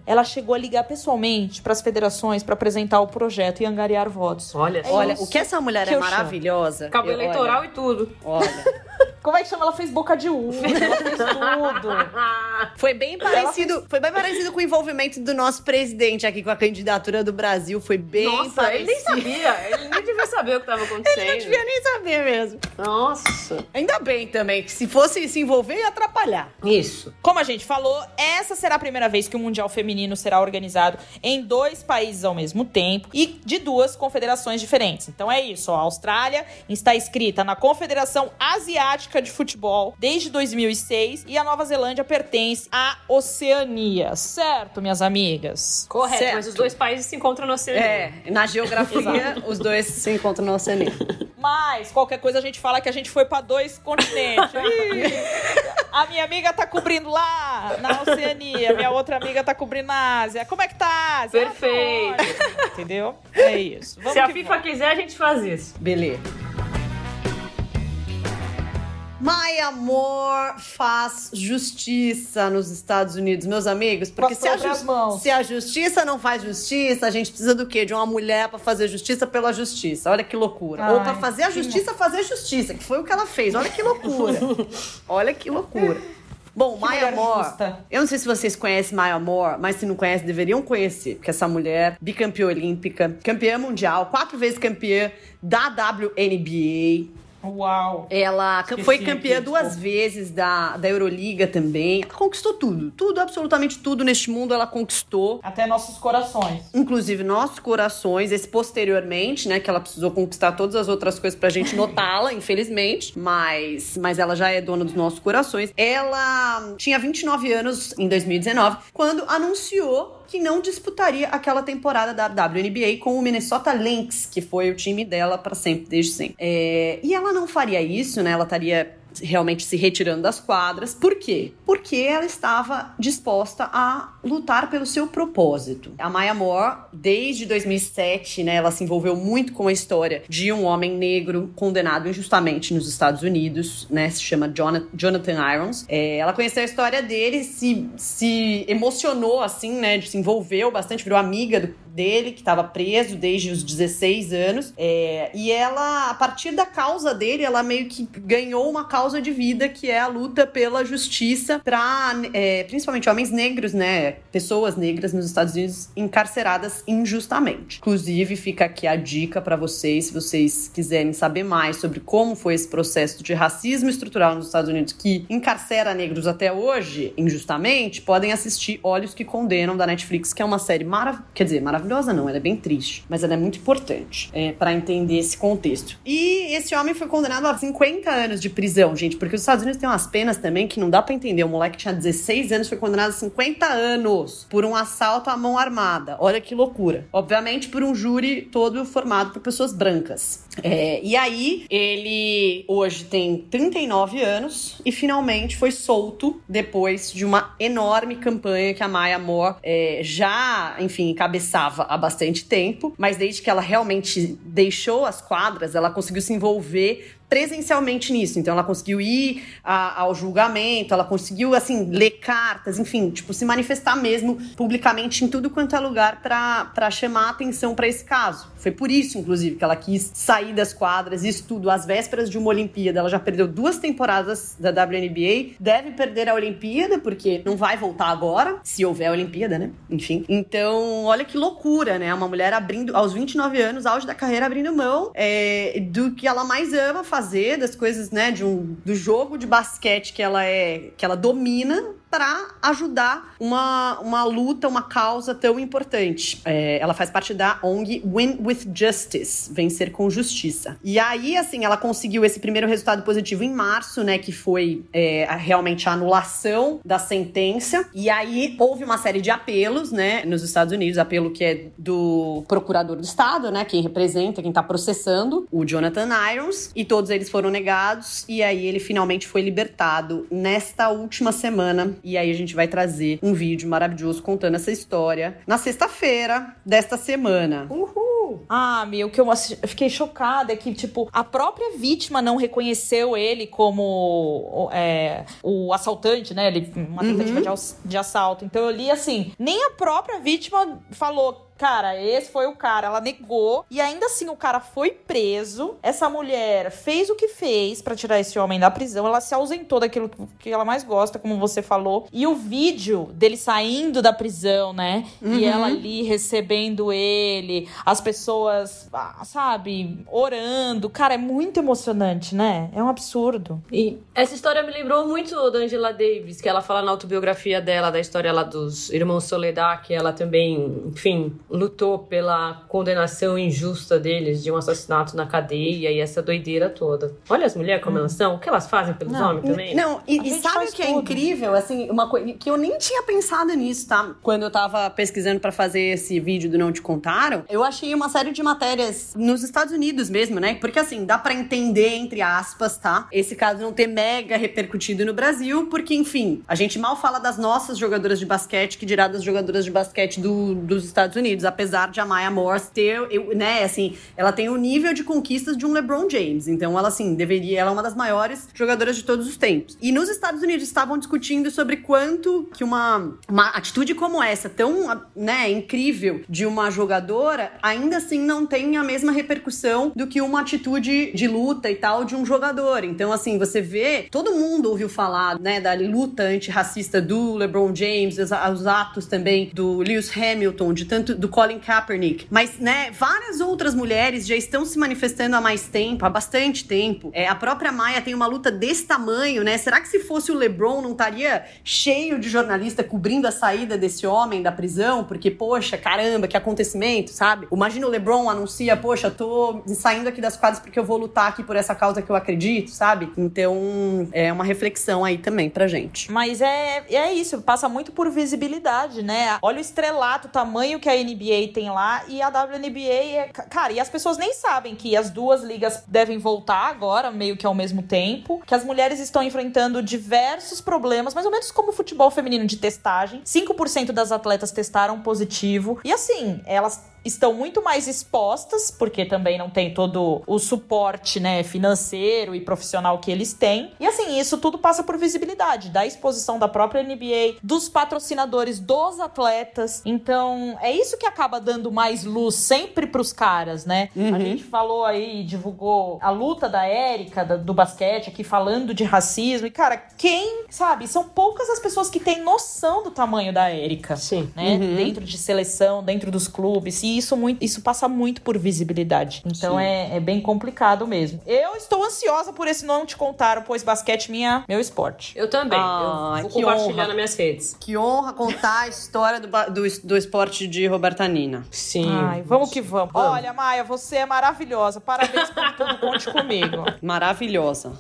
Ela chegou a ligar pessoalmente para as federações para apresentar o projeto e angariar votos. Olha só. Olha, isso o que essa mulher que é maravilhosa. Cabo Eu- eleitoral e tudo. Olha, olha. Como é que chama? Ela fez boca de urna, ela fez tudo. Foi bem parecido, foi bem parecido com o envolvimento do nosso presidente aqui com a candidatura do Brasil. Foi bem Nossa, ele nem parecido. sabia. Ele nem devia saber o que tava acontecendo. Não devia nem saber mesmo. Nossa. Ainda bem também, que se fosse se envolver, ia atrapalhar. Isso. Como a gente falou, essa será a primeira vez que o Mundial Feminino será organizado em dois países ao mesmo tempo e de duas confederações diferentes. Então é isso, ó, a Austrália está inscrita na Confederação Asiática de Futebol desde 2006 e a Nova Zelândia pertence à Oceania, certo, minhas amigas? Correto, Certo. mas os dois países se encontram no oceano. É, na geografia, os dois se encontram na Oceania. Mas qualquer coisa a gente fala que a gente foi pra dois continentes. A minha amiga tá cobrindo lá na Oceania, minha outra amiga tá cobrindo na Ásia. Como é que tá a Ásia? Perfeito. Ah, tá. Entendeu? É isso. Vamos Se a FIFA vamos. quiser, a gente faz isso. Beleza. My Amor faz justiça nos Estados Unidos, meus amigos. Porque se a, se a justiça não faz justiça, a gente precisa do quê? De uma mulher pra fazer justiça pela justiça. Olha que loucura. Ai, Ou pra fazer a justiça, fazer justiça, que foi o que ela fez. Olha que loucura. Olha que loucura. Bom, My mulher Amor. justa. Eu não sei se vocês conhecem My Amor, mas se não conhecem, deveriam conhecer. Porque essa mulher, bicampeã olímpica, campeã mundial, quatro vezes campeã da WNBA. Uau. Ela Esqueci foi campeã duas desculpa. vezes da, da Euroliga também. Ela conquistou tudo. Tudo, absolutamente tudo neste mundo ela conquistou. Até nossos corações. Inclusive nossos corações, esse posteriormente, né? Que ela precisou conquistar todas as outras coisas pra gente notá-la, infelizmente. Mas, mas ela já é dona dos nossos corações. Ela tinha 29 anos em 2019, quando anunciou que não disputaria aquela temporada da WNBA com o Minnesota Lynx, que foi o time dela pra sempre, desde sempre. É, e ela não faria isso, né? Ela estaria realmente se retirando das quadras. Por quê? Porque ela estava disposta a lutar pelo seu propósito. A Maya Moore, desde 2007, né, ela se envolveu muito com a história de um homem negro condenado injustamente nos Estados Unidos, né, se chama Jona- Jonathan Irons. É, ela conheceu a história dele, se, se emocionou, assim, né, se envolveu bastante, virou amiga do- dele, que estava preso desde os 16 anos. É, e ela, a partir da causa dele, ela meio que ganhou uma causa de vida, que é a luta pela justiça para, é, principalmente homens negros, né? Pessoas negras nos Estados Unidos encarceradas injustamente. Inclusive, fica aqui a dica para vocês, se vocês quiserem saber mais sobre como foi esse processo de racismo estrutural nos Estados Unidos que encarcera negros até hoje, injustamente, podem assistir Olhos que Condenam da Netflix, que é uma série maravilhosa. Quer dizer, maravilhosa não, ela é bem triste, mas ela é muito importante é, para entender esse contexto. E esse homem foi condenado a 50 anos de prisão, gente, porque os Estados Unidos têm umas penas também que não dá para entender. O moleque tinha 16 anos, foi condenado a 50 anos por um assalto à mão armada. Olha que loucura. Obviamente por um júri todo formado por pessoas brancas. É, e aí, ele hoje tem 39 anos e finalmente foi solto depois de uma enorme campanha que a Maya Moore é, já, enfim, encabeçava há bastante tempo, mas desde que ela realmente deixou as quadras, ela conseguiu se envolver presencialmente nisso. Então ela conseguiu ir a, ao julgamento, ela conseguiu assim ler cartas, enfim, tipo se manifestar mesmo publicamente em tudo quanto é lugar para chamar atenção para esse caso. Foi por isso, inclusive, que ela quis sair das quadras, isso tudo às vésperas de uma Olimpíada. Ela já perdeu duas temporadas da WNBA, deve perder a Olimpíada porque não vai voltar agora, se houver a Olimpíada, né? Enfim. Então, olha que loucura, né? Uma mulher abrindo aos 29 anos, auge da carreira, abrindo mão é, do que ela mais ama fazer das coisas, né, de um, do jogo de basquete que ela é, que ela domina, para ajudar uma, uma luta, uma causa tão importante. É, ela faz parte da ONG Win with Justice, vencer com justiça. E aí, assim, ela conseguiu esse primeiro resultado positivo em março, né, que foi é, realmente a anulação da sentença. E aí houve uma série de apelos, né, nos Estados Unidos, apelo que é do procurador do estado, né, quem representa, quem tá processando, o Jonathan Irons, e todos eles foram negados. E aí ele finalmente foi libertado nesta última semana e aí a gente vai trazer um vídeo maravilhoso contando essa história na sexta-feira desta semana. Uhul! Ah, meu, o que eu fiquei chocada é que, tipo, a própria vítima não reconheceu ele como é, o assaltante, né? Ele, uma tentativa uhum. de, de assalto. Então eu li assim, nem a própria vítima falou Cara, esse foi o cara. Ela negou. E ainda assim o cara foi preso. Essa mulher fez o que fez para tirar esse homem da prisão. Ela se ausentou daquilo que ela mais gosta, como você falou. E o vídeo dele saindo da prisão, né? Uhum. E ela ali recebendo ele, as pessoas, ah, sabe, orando. Cara, é muito emocionante, né? É um absurdo. E essa história me lembrou muito da Angela Davis, que ela fala na autobiografia dela, da história lá dos irmãos Soledad, que ela também, enfim, lutou pela condenação injusta deles de um assassinato na cadeia e essa doideira toda. Olha as mulheres como hum. elas são, o que elas fazem pelos não, homens também. Não, e, e sabe o que é tudo. é incrível? Assim, uma coisa que eu nem tinha pensado nisso, tá? Quando eu tava pesquisando para fazer esse vídeo do Não Te Contaram, eu achei uma série de matérias nos Estados Unidos mesmo, né? Porque assim, dá para entender, entre aspas, tá? Esse caso não ter mega repercutido no Brasil, porque, enfim, a gente mal fala das nossas jogadoras de basquete, que dirá das jogadoras de basquete do, dos Estados Unidos apesar de a Maya Morse ter, eu, né, assim, ela tem o nível de conquistas de um LeBron James. Então, ela, assim, deveria, ela é uma das maiores jogadoras de todos os tempos. E nos Estados Unidos estavam discutindo sobre quanto que uma, uma atitude como essa, tão, né, incrível de uma jogadora, ainda assim não tem a mesma repercussão do que uma atitude de luta e tal de um jogador. Então, assim, você vê, todo mundo ouviu falar, né, da luta antirracista do LeBron James, os, os atos também do Lewis Hamilton, de tanto do Colin Kaepernick. Mas, né, várias outras mulheres já estão se manifestando há mais tempo, há bastante tempo. É, a própria Maia tem uma luta desse tamanho, né? Será que se fosse o LeBron não estaria cheio de jornalista cobrindo a saída desse homem da prisão? Porque, poxa, caramba, que acontecimento, sabe? Imagina o LeBron anuncia, poxa, tô saindo aqui das quadras porque eu vou lutar aqui por essa causa que eu acredito, sabe? Então, é uma reflexão aí também pra gente. Mas é, é isso, passa muito por visibilidade, né? Olha o estrelato, o tamanho que a NBA tem lá e a WNBA é. Cara, e as pessoas nem sabem que as duas ligas devem voltar agora, meio que ao mesmo tempo. Que as mulheres estão enfrentando diversos problemas, mais ou menos como o futebol feminino de testagem. 5% das atletas testaram positivo. E assim, elas estão muito mais expostas, porque também não tem todo o suporte, né, financeiro e profissional que eles têm. E assim, isso tudo passa por visibilidade, da exposição da própria NBA, dos patrocinadores, dos atletas. Então, é isso que acaba dando mais luz sempre pros caras, né? Uhum. A gente falou aí, divulgou a luta da Érica do basquete aqui falando de racismo. E cara, quem, sabe, são poucas as pessoas que têm noção do tamanho da Érica Sim. né? Uhum. Dentro de seleção, dentro dos clubes. E isso, muito, isso passa muito por visibilidade. Então é, é bem complicado mesmo. Eu estou ansiosa por esse não te contaram, pois basquete minha, meu esporte. Eu também. Ah, eu vou compartilhar honra. nas minhas redes. Que honra contar a história do, do, do esporte de Roberta Nina. Sim. Ai, vamos que vamos. Vamos. Olha, Maia, você é maravilhosa. Parabéns por tudo. Conte comigo. Maravilhosa.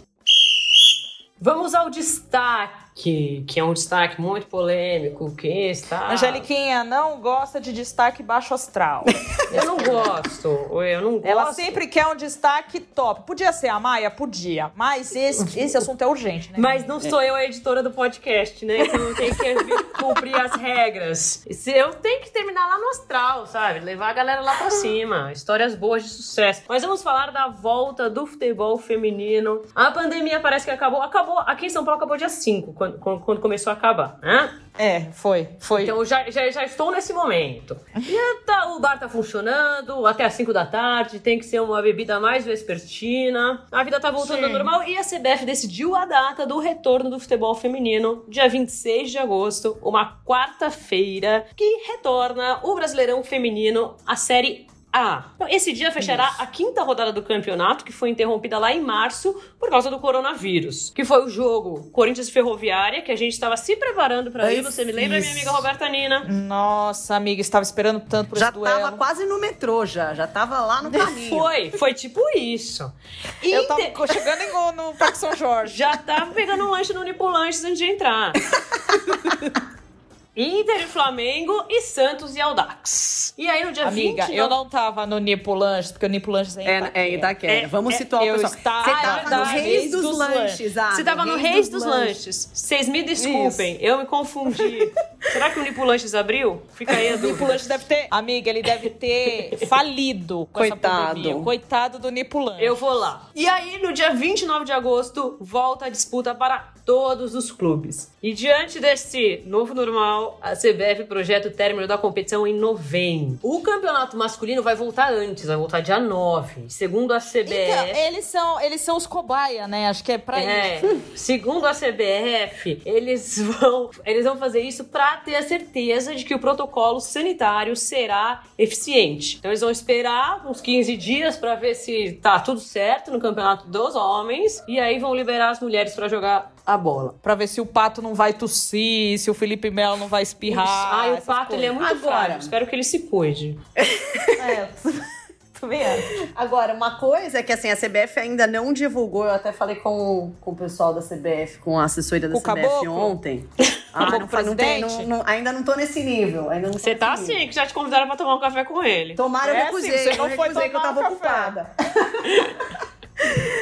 Vamos ao destaque, que é um destaque muito polêmico, que está... Angeliquinha não gosta de destaque baixo astral. Eu não gosto, eu não gosto. Ela sempre quer um destaque top. Podia ser a Maia? Podia. Mas esse, esse assunto é urgente, né? Mas não sou eu a editora do podcast, né? Então eu tenho que cumprir as regras. Eu tenho que terminar lá no astral, sabe? Levar a galera lá pra cima. Histórias boas de sucesso. Mas vamos falar da volta do futebol feminino. A pandemia parece que acabou. Acabou. Aqui em São Paulo acabou dia 5, quando, quando- quando começou a acabar, né? É, foi. Foi. Então já, já, já estou nesse momento. E tá- o bar tá funcionando até as 5 da tarde, tem que ser uma bebida mais vespertina. A vida tá voltando ao Sim. normal e a CBF decidiu a data do retorno do futebol feminino, dia 26 de agosto, uma quarta-feira, que retorna o Brasileirão Feminino, a Série A. Então, esse dia fechará a quinta rodada do campeonato, que foi interrompida lá em março por causa do coronavírus. Que foi o jogo Corinthians e Ferroviária, que a gente estava se preparando para ir. Isso. Você me lembra, minha amiga Roberta Nina? Nossa, amiga, estava esperando tanto por Já esse duelo. tava quase no metrô, já. Já tava lá no caminho. Foi, foi tipo isso. Eu tava Inter- chegando em, no Parque São Jorge. Já tava pegando um lanche no Nipulanches antes de entrar. Inter e Flamengo e Santos e Aldax. E aí no dia Amiga, 20... eu não tava no Nipo Lanches, porque o Nipo Lanches é em É, é Itaquera. Itaquera. É, Vamos é, situar o pessoal. estava Você tava no Reis Reis dos, dos Lanches, ah. Você tava no Reis dos Lanches. Vocês me desculpem, eu me confundi. Será que o Nipulanches abriu? Fica aí a O Nipo dúvida. Lanches deve ter... Amiga, ele deve ter falido com Coitado. Coitado do Nipo Lanches. Eu vou lá. E aí, no dia 29 de agosto, volta a disputa para todos os clubes. E diante desse novo normal, a CBF projeta o término da competição em novembro. O campeonato masculino vai voltar antes, vai voltar dia 9. Segundo a CBF. Então, eles são, eles são os cobaia, né? Acho que é pra É, isso. segundo a CBF, eles vão, eles vão fazer isso para ter a certeza de que o protocolo sanitário será eficiente. Então eles vão esperar uns 15 dias para ver se tá tudo certo no campeonato dos homens e aí vão liberar as mulheres para jogar a bola. Pra ver se o Pato não vai tossir, se o Felipe Melo não vai espirrar. ah, e o Pato ele é coisas. muito Agora. frágil. Espero que ele se cuide. É, também acho. Agora, uma coisa é que assim, a CBF ainda não divulgou, eu até falei com, com o pessoal da CBF, com a assessoria da o CBF Caboclo? ontem. Ah, não, não tem, não, presidente? não- ainda não tô nesse nível. Ainda não Você tá nível. assim, que já te convidaram para tomar um café com ele. Tomara, eu É, recusei. sim, você não eu foi recusei que eu tava um ocupada.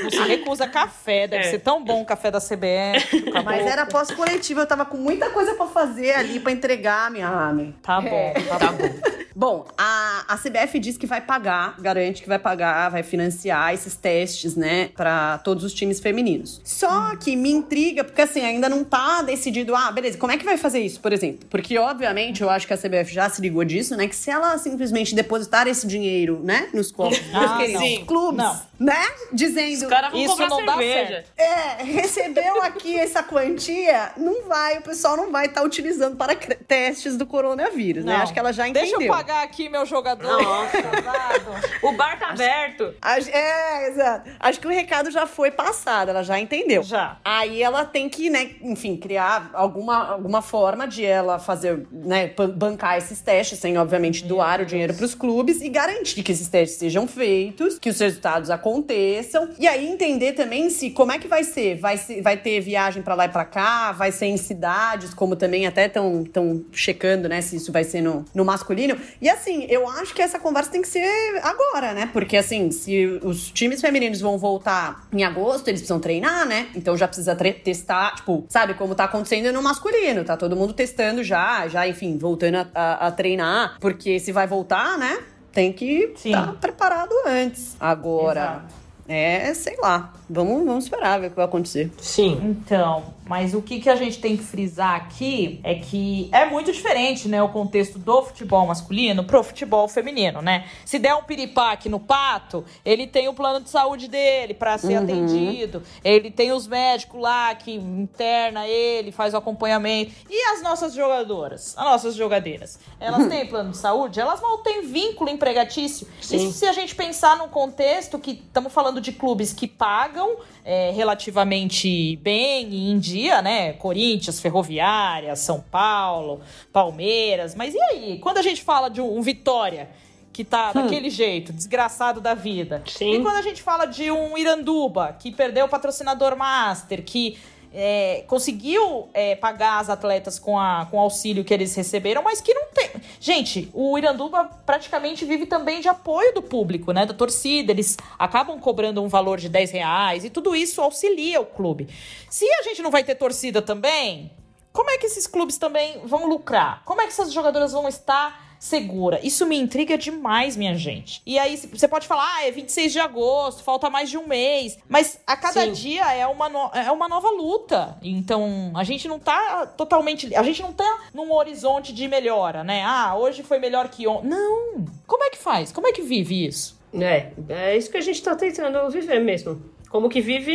Não se recusa café, deve É. ser tão bom o café da CBF. Mas era pós-coletivo, eu tava com muita coisa pra fazer ali, pra entregar, minha ame. Tá bom, tá bom. Bom, a, a CBF diz que vai pagar, garante que vai pagar, vai financiar esses testes, né, pra todos os times femininos. Só que me intriga, porque assim, ainda não tá decidido, ah, beleza, como é que vai fazer isso, por exemplo? Porque, obviamente, eu acho que a CBF já se ligou disso, né, que se ela simplesmente depositar esse dinheiro, né, nos cofres dos Ah, queridos sim. clubes, Não. Né, dizendo... Os caras vão Isso não dá cerveja. certo. É, recebeu aqui essa quantia, não vai, o pessoal não vai estar utilizando para testes do coronavírus, né? Não. Acho que ela já entendeu. Deixa eu pagar aqui meu jogador. Nossa. O bar tá aberto. Acho- É, exato. Acho que o recado já foi passado, ela já entendeu. Já. Aí ela tem que, né, enfim, criar alguma, alguma forma de ela fazer, né, ban- bancar esses testes, sem, obviamente, doar o dinheiro para os clubes e garantir que esses testes sejam feitos, que os resultados aconteçam. E aí entender também se como é que vai ser. Vai, vai ter viagem para lá e para cá, vai ser em cidades, como também até estão tão checando, né, se isso vai ser no, no masculino. E assim, eu acho que essa conversa tem que ser agora, né? Porque assim, se os times femininos vão voltar em agosto, eles precisam treinar, né? Então já precisa testar, tipo, sabe como tá acontecendo no masculino? Tá todo mundo testando já, já, enfim, voltando a, a- a treinar, porque se vai voltar, né? Tem que estar preparado antes. Agora, Exato. é, sei lá, vamos, vamos esperar ver o que vai acontecer. Sim. Então, mas o que, que a gente tem que frisar aqui é que é muito diferente, né, o contexto do futebol masculino pro futebol feminino, né? Se der um piripaque no pato, ele tem o plano de saúde dele pra ser atendido, ele tem os médicos lá que interna ele, faz o acompanhamento. E as nossas jogadoras, as nossas jogadeiras, elas têm plano de saúde? Elas não têm vínculo empregatício? Sim. Isso se a gente pensar num contexto que estamos falando de clubes que pagam é, relativamente bem e em dia, né? Corinthians, Ferroviária, São Paulo, Palmeiras. Mas e aí? Quando a gente fala de um, Vitória que tá daquele jeito, desgraçado da vida. Sim. E quando a gente fala de um Iranduba que perdeu o patrocinador master, que é, conseguiu é, pagar as atletas com, a, com o auxílio que eles receberam, mas que não tem. Gente, o Iranduba praticamente vive também de apoio do público, né? Da torcida. Eles acabam cobrando um valor de 10 reais e tudo isso auxilia o clube. Se a gente não vai ter torcida também, como é que esses clubes também vão lucrar? Como é que essas jogadoras vão estar segura? Isso me intriga demais, minha gente. E aí você pode falar, ah, é 26 de agosto, falta mais de um mês. Mas a cada Sim. dia é uma, no- é uma nova luta. Então, a gente não tá totalmente. A gente não tá num horizonte de melhora, né? Ah, hoje foi melhor que ontem. Não! Como é que faz? Como é que vive isso? É, é isso que a gente tá tentando viver mesmo. Como que vive,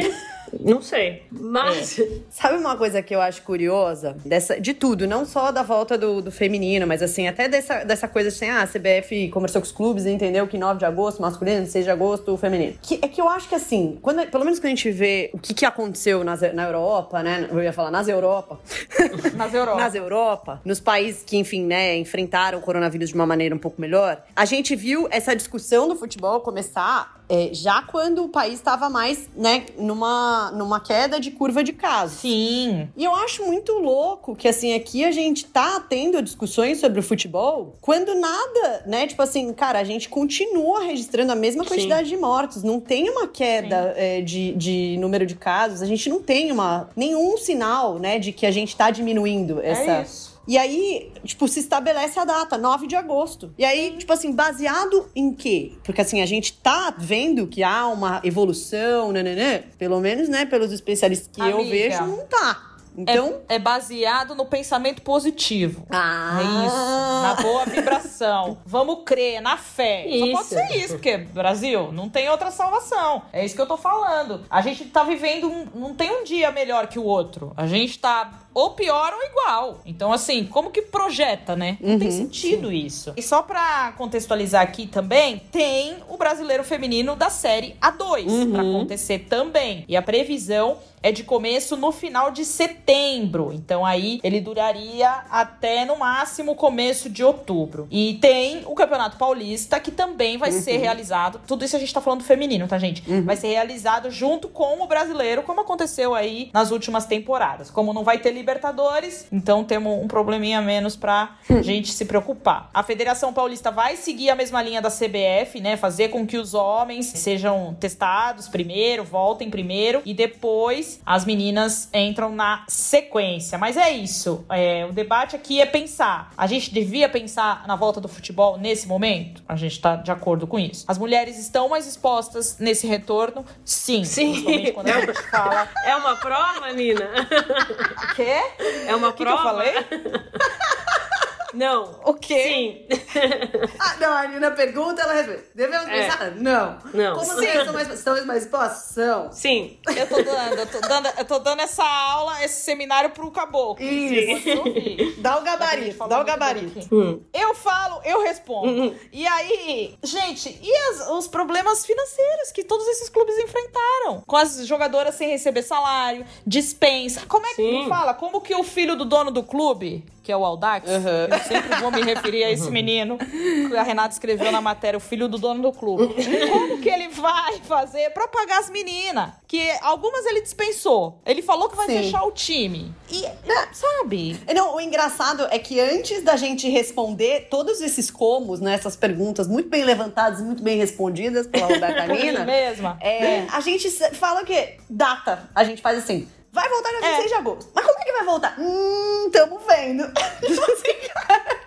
não sei. Mas. Sabe uma coisa que eu acho curiosa? Dessa, de tudo, não só da volta do, do feminino, mas assim, até dessa, dessa coisa assim, ah, a CBF conversou com os clubes e entendeu que 9 de agosto, masculino, 6 de agosto, feminino. Que, é que eu acho que assim, quando, pelo menos quando a gente vê o que, que aconteceu nas, na Europa, né? Eu ia falar nas Europa. Nas Europa. nas Europa, nos países que, enfim, né, enfrentaram o coronavírus de uma maneira um pouco melhor, a gente viu essa discussão do futebol começar é, já quando o país estava mais, né, numa, numa queda de curva de casos. Sim. E eu acho muito louco que, assim, aqui a gente tá tendo discussões sobre o futebol quando nada, né? Tipo assim, cara, a gente continua registrando a mesma Sim. quantidade de mortos. Não tem uma queda é, de, de número de casos. A gente não tem uma, nenhum sinal, né, de que a gente tá diminuindo essa. É isso. E aí, tipo, se estabelece a data, 9 de agosto. E aí, tipo assim, baseado em quê? Porque assim, a gente tá vendo que há uma evolução, nananã, pelo menos, né, pelos especialistas que eu Amiga. vejo, não tá. Então. é, é baseado no pensamento positivo. Ah, É isso, na boa vibração. Vamos crer, na fé. Só pode Isso. ser isso, porque Brasil não tem outra salvação. É isso que eu tô falando. A gente tá vivendo, um, não tem um dia melhor que o outro. A gente tá ou pior ou igual. Então, assim, como que projeta, né? Não tem sentido isso. E só pra contextualizar aqui também, tem o brasileiro feminino da série A2 pra acontecer também. E a previsão é de começo no final de setembro. Então aí ele duraria até no máximo começo de outubro. E tem o Campeonato Paulista que também vai ser realizado. Tudo isso a gente tá falando feminino, tá, gente? Vai ser realizado junto com o brasileiro, como aconteceu aí nas últimas temporadas. Como não vai ter Libertadores, então temos um probleminha menos pra gente se preocupar. A Federação Paulista vai seguir a mesma linha da CBF, né? Fazer com que os homens sejam testados primeiro, voltem primeiro e depois as meninas entram na sequência. Mas é isso. É, o debate aqui é pensar. A gente devia pensar na volta do futebol nesse momento? A gente tá de acordo com isso. As mulheres estão mais expostas nesse retorno? Sim. Sim. Quando a gente fala. É uma prova, Nina? Quê? É uma O que, que prova? eu falei? Não. O quê? Sim. Ah, não, a Nina pergunta, ela responde. Devemos É. pensar? Não. Não. Como as mulheres são mais, estão mais expostas? São. Sim. Eu tô dando, eu tô dando, eu tô dando essa aula, esse seminário pro caboclo. Isso. Ouvir. Dá o gabarito, dá o gabarito. Hum. Eu falo, eu respondo. E aí, gente, e as- os problemas financeiros que todos esses clubes enfrentaram? Com as jogadoras sem receber salário, dispensa. Como é que Sim. fala? Como que o filho do dono do clube, que é o Aldax, Uhum. eu sempre vou me referir a esse menino que a Renata escreveu na matéria, o filho do dono do clube. Como que ele vai fazer pra pagar as meninas? Que algumas ele dispensou. Ele falou que vai Sim. fechar o time. E, sabe? Não, o engraçado é que antes da gente responder todos esses comos, né, essas perguntas muito bem levantadas e muito bem respondidas pela Roberta Nina, mesma. é, a gente fala o quê? Data. A gente faz assim. Vai voltar dia 26 de agosto. Mas como é que vai voltar? Hum, tamo vendo. Tipo assim, cara,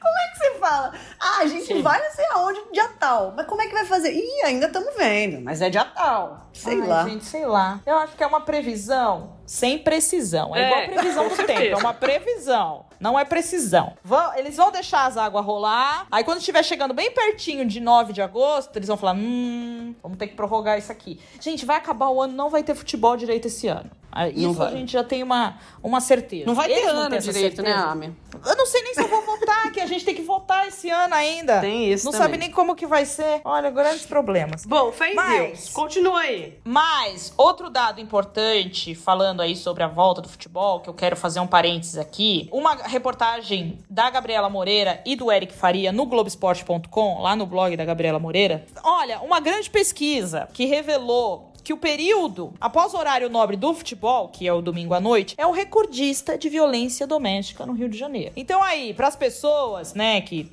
como é que você fala, ah, a gente Sim. vai não sei aonde dia tal. Mas como é que vai fazer? Ih, ainda estamos vendo, mas é dia tal. Sei Ai, lá. gente, sei lá. Eu acho que é uma previsão sem precisão. É, É, igual previsão com do certeza. tempo. É uma previsão. Não é precisão. Vão- eles vão deixar as águas rolar. Aí quando estiver chegando bem pertinho de 9 de agosto, eles vão falar: hum, vamos ter que prorrogar isso aqui. Gente, vai acabar o ano, não vai ter futebol direito esse ano. Ah, Isso a gente já tem uma, uma certeza. Não vai Eles ter ano têm essa direito, né, certeza. Ami? Eu não sei nem se eu vou votar, que a gente tem que votar esse ano ainda. Tem isso Não também. sabe nem como que vai ser. Olha, grandes problemas. Bom, fé em Mas- Deus. Continua aí. Mas, outro dado importante, falando aí sobre a volta do futebol, que eu quero fazer um parênteses aqui. Uma reportagem da Gabriela Moreira e do Eric Faria no Globoesporte.com, lá no blog da Gabriela Moreira. Olha, uma grande pesquisa que revelou que o período após o horário nobre do futebol, que é o domingo à noite, é o recordista de violência doméstica no Rio de Janeiro. Então aí, para as pessoas, né, que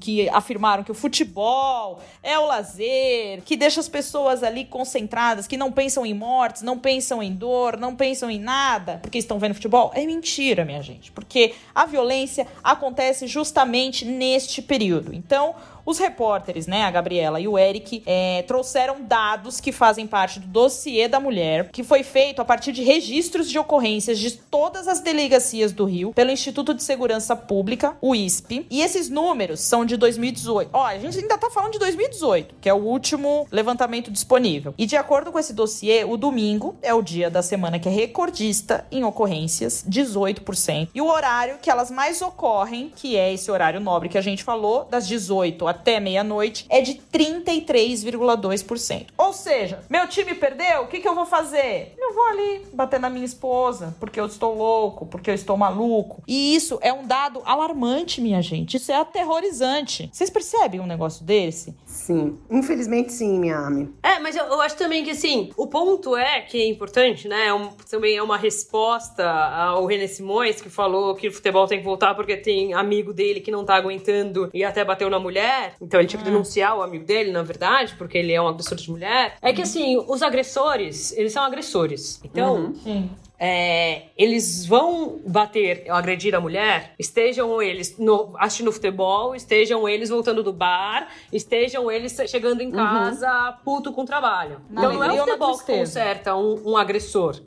que afirmaram que o futebol é o lazer, que deixa as pessoas ali concentradas, que não pensam em mortes, não pensam em dor, não pensam em nada, porque estão vendo futebol, é mentira, minha gente, porque a violência acontece justamente neste período. Então, os repórteres, né, a Gabriela e o Eric, é, trouxeram dados que fazem parte do dossiê da mulher, que foi feito a partir de registros de ocorrências de todas as delegacias do Rio pelo Instituto de Segurança Pública, o ISP. E esses números são de 2018. Olha, a gente ainda tá falando de 2018, que é o último levantamento disponível. E de acordo com esse dossiê, o domingo é o dia da semana que é recordista em ocorrências, 18%. E o horário que elas mais ocorrem, que é esse horário nobre que a gente falou, das 18 até meia-noite, é de 33,2%. Ou seja, meu time perdeu, o que, que eu vou fazer? Eu vou ali bater na minha esposa, porque eu estou louco, porque eu estou maluco. E isso é um dado alarmante, minha gente. Isso é aterrorizante. Vocês percebem um negócio desse? Sim. Infelizmente sim, minha Ami. É, mas eu, eu acho também que, assim, o ponto é que é importante, né? é um- também é uma resposta ao René Simões, que falou que o futebol tem que voltar porque tem amigo dele que não tá aguentando e até bateu na mulher. Então ele tinha que denunciar o amigo dele, na verdade, porque ele é um agressor de mulher. É que, assim, os agressores, eles são agressores. Então, Sim. É, eles vão bater, agredir a mulher, estejam eles no, assistindo futebol, estejam eles voltando do bar, estejam eles chegando em casa puto com o trabalho. Na então não é o ou futebol que conserta um, um agressor.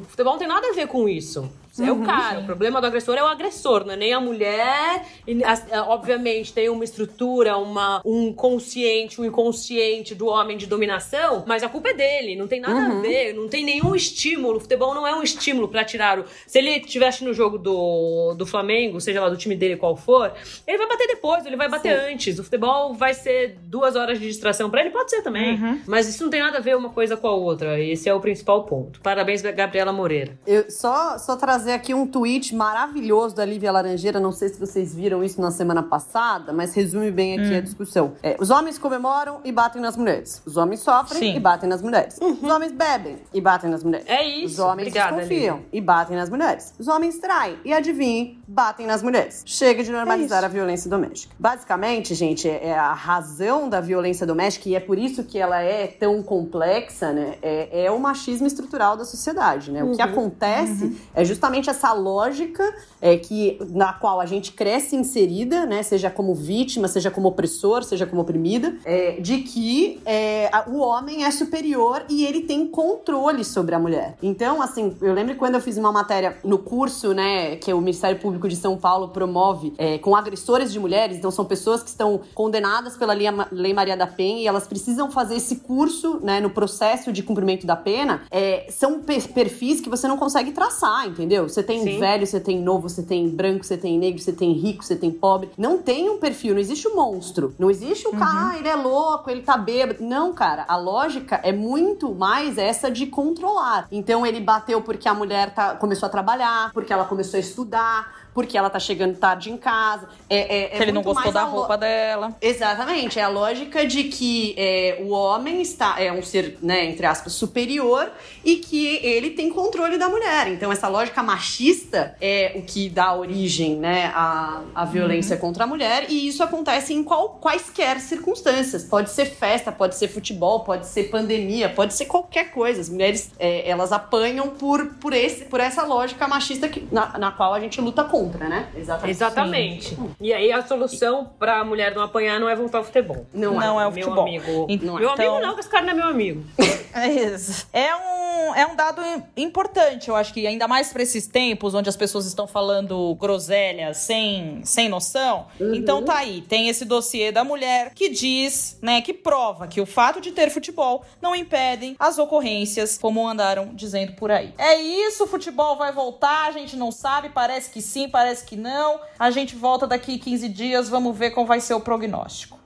O futebol não tem nada a ver com isso. É o cara. O problema do agressor é o agressor, não é nem a mulher. E, é, obviamente, tem uma estrutura, uma, um consciente, um inconsciente do homem de dominação, mas a culpa é dele. Não tem nada a ver, não tem nenhum estímulo. O futebol não é um estímulo pra tirar o. Se ele estivesse no jogo do, do Flamengo, seja lá do time dele qual for, ele vai bater depois, ele vai bater antes. O futebol vai ser duas horas de distração pra ele, pode ser também. Mas isso não tem nada a ver uma coisa com a outra. Esse é o principal ponto. Parabéns, Gabriela Moreira. Eu só, só trazer aqui um tweet maravilhoso da Lívia Laranjeira. Não sei se vocês viram isso na semana passada, mas resume bem aqui a discussão. É, os homens comemoram e batem nas mulheres. Os homens sofrem Sim. e batem nas mulheres. Os homens bebem e batem nas mulheres. É isso. Os homens Obrigada, desconfiam e batem nas mulheres. Os homens traem e adivinhem, batem nas mulheres. Chega de normalizar isso. a violência doméstica. Basicamente, gente, é é a razão da violência doméstica e é por isso que ela é tão complexa, né? É, é o machismo estrutural da sociedade, né? O que acontece é justamente essa lógica é, que na qual a gente cresce inserida, né? Seja como vítima, seja como opressor, seja como oprimida, é, de que é, o homem é superior e ele tem controle sobre a mulher. Então, assim, eu lembro quando eu fiz uma matéria no curso, né, que o Ministério Público de São Paulo promove é, com agressores de mulheres, então são pessoas que estão condenadas pela Lei Maria da Penha e elas precisam fazer esse curso, né, no processo de cumprimento da pena. É, são pe- perfis que você não consegue traçar, entendeu? Você tem Sim. velho, você tem novo, você tem branco, você tem negro, você tem rico, você tem pobre. Não tem um perfil, não existe um monstro. Não existe um cara, ah, ele é louco, ele tá bêbado. Não, cara, a lógica é muito mais essa de controlar. Então ele bateu porque a mulher tá, começou a trabalhar, porque ela começou a estudar, porque ela tá chegando tarde em casa. É, é, é ele não gostou da lo- roupa dela. Exatamente, é a lógica de que é, o homem está é um ser, né, entre aspas, superior e que ele tem controle da mulher. Então essa lógica machista é o que dá origem, né, à, à violência contra a mulher e isso acontece em qual, quaisquer circunstâncias. Pode ser festa, pode ser futebol, pode ser pandemia, pode ser qualquer coisa. As mulheres é, elas apanham por, por, esse, por essa lógica machista que, na, na qual a gente luta contra. Contra, né? Exatamente. Exatamente. E aí a solução pra mulher não apanhar não é voltar ao futebol. Não, Não é o Meu futebol. amigo. Então- Meu amigo não, que esse cara não é meu amigo. É isso. É um, é um dado importante, eu acho que ainda mais para esses tempos onde as pessoas estão falando groselha sem, sem noção. Então tá aí, tem esse dossiê da mulher que diz, né, que prova que o fato de ter futebol não impedem as ocorrências, como andaram dizendo por aí. É isso, o futebol vai voltar, a gente não sabe, parece que sim, parece que não. A gente volta daqui 15 dias, vamos ver qual vai ser o prognóstico.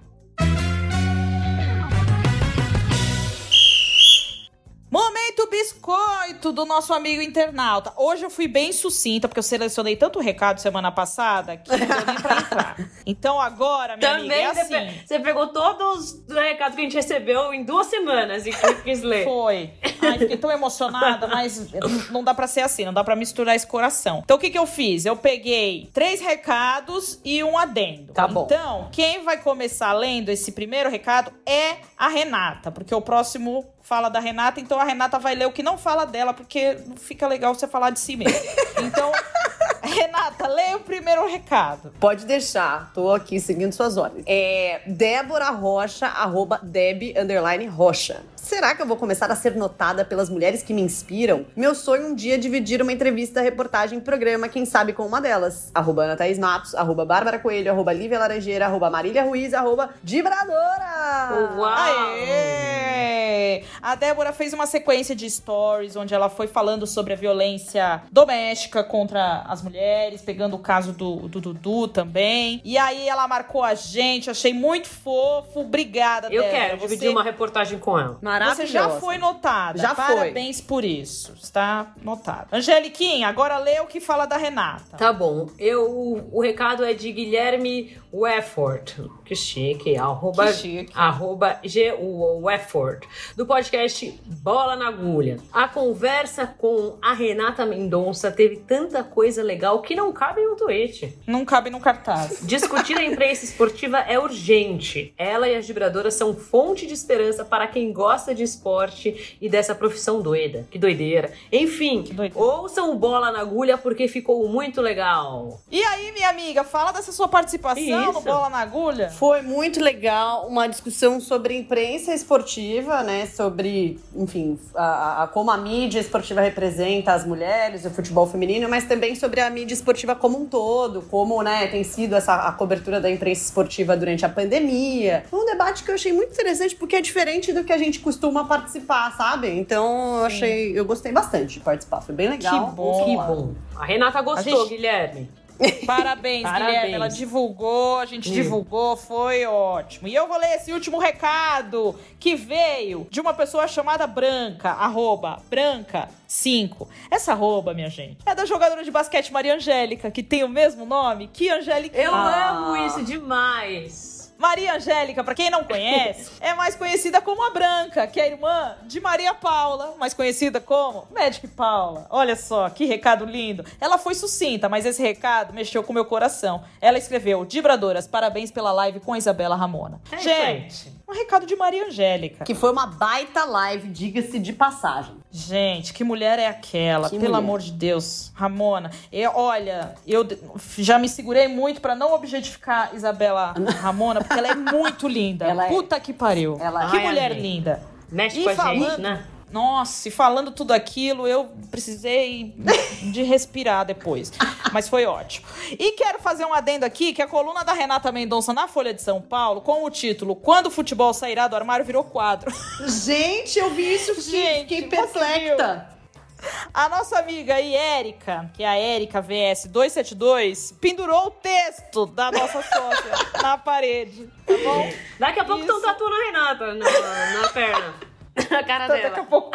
Momento biscoito do nosso amigo internauta. Hoje eu fui bem sucinta, porque eu selecionei tanto recado semana passada que não deu nem pra entrar. Então agora, minha Também amiga, é você, assim. você pegou todos os recados que a gente recebeu em duas semanas e quis ler. Foi. Ai, fiquei tão emocionada, mas não dá pra ser assim, não dá pra misturar esse coração. Então o que que eu fiz? Eu peguei três recados e um adendo. Tá bom. Então, quem vai começar lendo esse primeiro recado é a Renata, porque o próximo fala da Renata, então a Renata vai ler o que não fala dela, porque não fica legal você falar de si mesmo. Então, Renata, lê o primeiro recado. Pode deixar, tô aqui seguindo suas ordens. É Débora Rocha, arroba Deb, underline Rocha. Será que eu vou começar a ser notada pelas mulheres que me inspiram? Meu sonho um dia é dividir uma entrevista, reportagem, programa, quem sabe com uma delas. Arroba Ana Thaís Matos, arroba Bárbara Coelho, arroba Lívia Laranjeira, arroba Marília Ruiz, arroba Dibradora. Uau! Aê! A Débora fez uma sequência de stories onde ela foi falando sobre a violência doméstica contra as mulheres, pegando o caso do, do Dudu também. E aí ela marcou a gente, achei muito fofo. Obrigada, Eu Débora. quero Você- dividir uma reportagem com ela. Você já foi notada. Já foi. Parabéns por isso. Está notado. Angeliquinha, agora lê o que fala da Renata. Tá bom. Eu, o recado é de Guilherme Wefford. Que chique. Arroba, Que chique. Arroba G.U. Wefford. Do podcast Bola na Agulha. A conversa com a Renata Mendonça teve tanta coisa legal que não cabe um tweet. Não cabe no cartaz. Discutir a imprensa esportiva é urgente. Ela e as vibradoras são fonte de esperança para quem gosta de esporte e dessa profissão doida. Que doideira. Enfim, Que doideira. ouçam o Bola na Agulha porque ficou muito legal. E aí, minha amiga, fala dessa sua participação no Isso. Bola na Agulha. Foi muito legal, uma discussão sobre imprensa esportiva, né? Sobre, enfim, a, a- como a mídia esportiva representa as mulheres, o futebol feminino, mas também sobre a mídia esportiva como um todo, como, né, tem sido essa a cobertura da imprensa esportiva durante a pandemia. Foi um debate que eu achei muito interessante porque é diferente do que a gente costuma participar, sabe? Então, eu achei, eu gostei bastante de participar, foi bem legal. Que bom. Que bom. A Renata gostou, A gente- Guilherme. Parabéns, Parabéns. Guilherme. Ela divulgou, a gente Hum. divulgou, foi ótimo. E eu vou ler esse último recado que veio de uma pessoa chamada Branca, arroba Branca5. Essa arroba, minha gente, é da jogadora de basquete Maria Angélica, que tem o mesmo nome que Angélica. Eu Ah. amo isso demais. Maria Angélica, pra quem não conhece, é mais conhecida como a Branca, que é irmã de Maria Paula, mais conhecida como Magic Paula. Olha só, que recado lindo. Ela foi sucinta, mas esse recado mexeu com o meu coração. Ela escreveu: Dibradoras, parabéns pela live com a Isabela Ramona. É. Gente, um recado de Maria Angélica. Que foi uma baita live, diga-se de passagem. Gente, que mulher é aquela? Que Pelo mulher. amor de Deus. Ramona, eu, olha, eu já me segurei muito pra não objetificar Isabela Ramona, porque ela é muito linda. Ela é. Puta que pariu. Ela que é. mulher Ai, linda. Mexe E com a falando- gente, né? Nossa, e falando tudo aquilo, eu precisei de respirar depois. Mas foi ótimo. E quero fazer um adendo aqui, que a coluna da Renata Mendonça na Folha de São Paulo, com o título Quando o futebol sairá do armário, virou quadro. Gente, eu vi isso, Gente, fiquei perplexa. A nossa amiga aí, Érica, que é a Érica VS 272, pendurou o texto da nossa sócia na parede, tá bom? Daqui a pouco estão tatuando a Renata na, na perna. Na cara Então,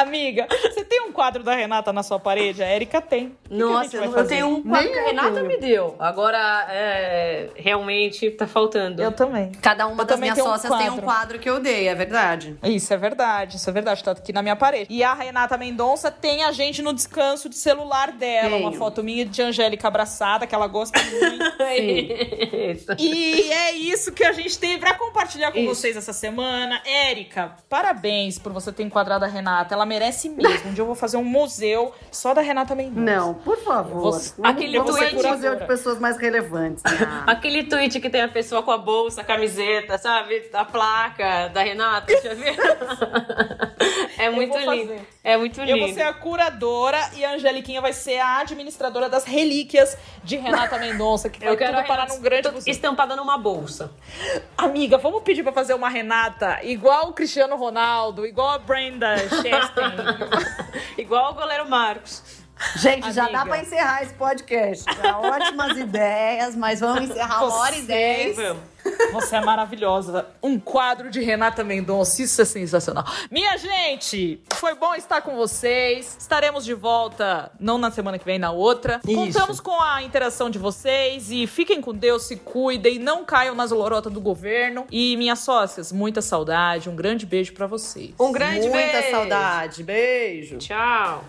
Amiga, você tem um quadro da Renata na sua parede? A Érica tem. Que que a Nossa, gente eu, fazer? tenho um quadro Nem que a Renata tenho. me deu. Agora, é, realmente, tá faltando. Eu também. Cada uma Eu das minhas tenho um sócias tem um quadro. que eu dei, é verdade. Isso é verdade, isso é verdade, tá aqui na minha parede. E a Renata Mendonça tem a gente no descanso de celular dela, uma Tenho. foto minha de Angélica abraçada, que ela gosta muito. Isso. E é isso que a gente tem pra compartilhar com Isso. vocês essa semana. Érica, parabéns por você ter enquadrado a Renata. Ela merece mesmo. Um dia eu vou fazer um museu só da Renata Mendonça. Não, por favor. Você- Vamos- Aquele vamos tweet- um museu de pessoas mais relevantes. Ah. Aquele tweet que tem a pessoa com a bolsa, a camiseta, sabe? A placa da Renata, já viu? É muito vou lindo. fazer. É muito Eu lindo. vou ser a curadora e a Angeliquinha vai ser a administradora das relíquias de Renata Mendonça, que vai Eu quero tudo parar num grande estampada numa bolsa. Amiga, vamos pedir pra fazer uma Renata igual o Cristiano Ronaldo, igual a Brenda Chastain. Igual o goleiro Marcos. Gente, já dá Amiga. pra encerrar esse podcast. Já ótimas ideias, mas vamos encerrar uma hora e Você, dez. Você é maravilhosa. Um quadro de Renata Mendonça, isso é sensacional. Minha gente, foi bom estar com vocês. Estaremos de volta, não na semana que vem, na outra. Isso. Contamos com a interação de vocês e fiquem com Deus, se cuidem, não caiam nas lorotas do governo. E minhas sócias, muita saudade, um grande beijo pra vocês. Um grande Muita beijo. saudade. Beijo. Tchau.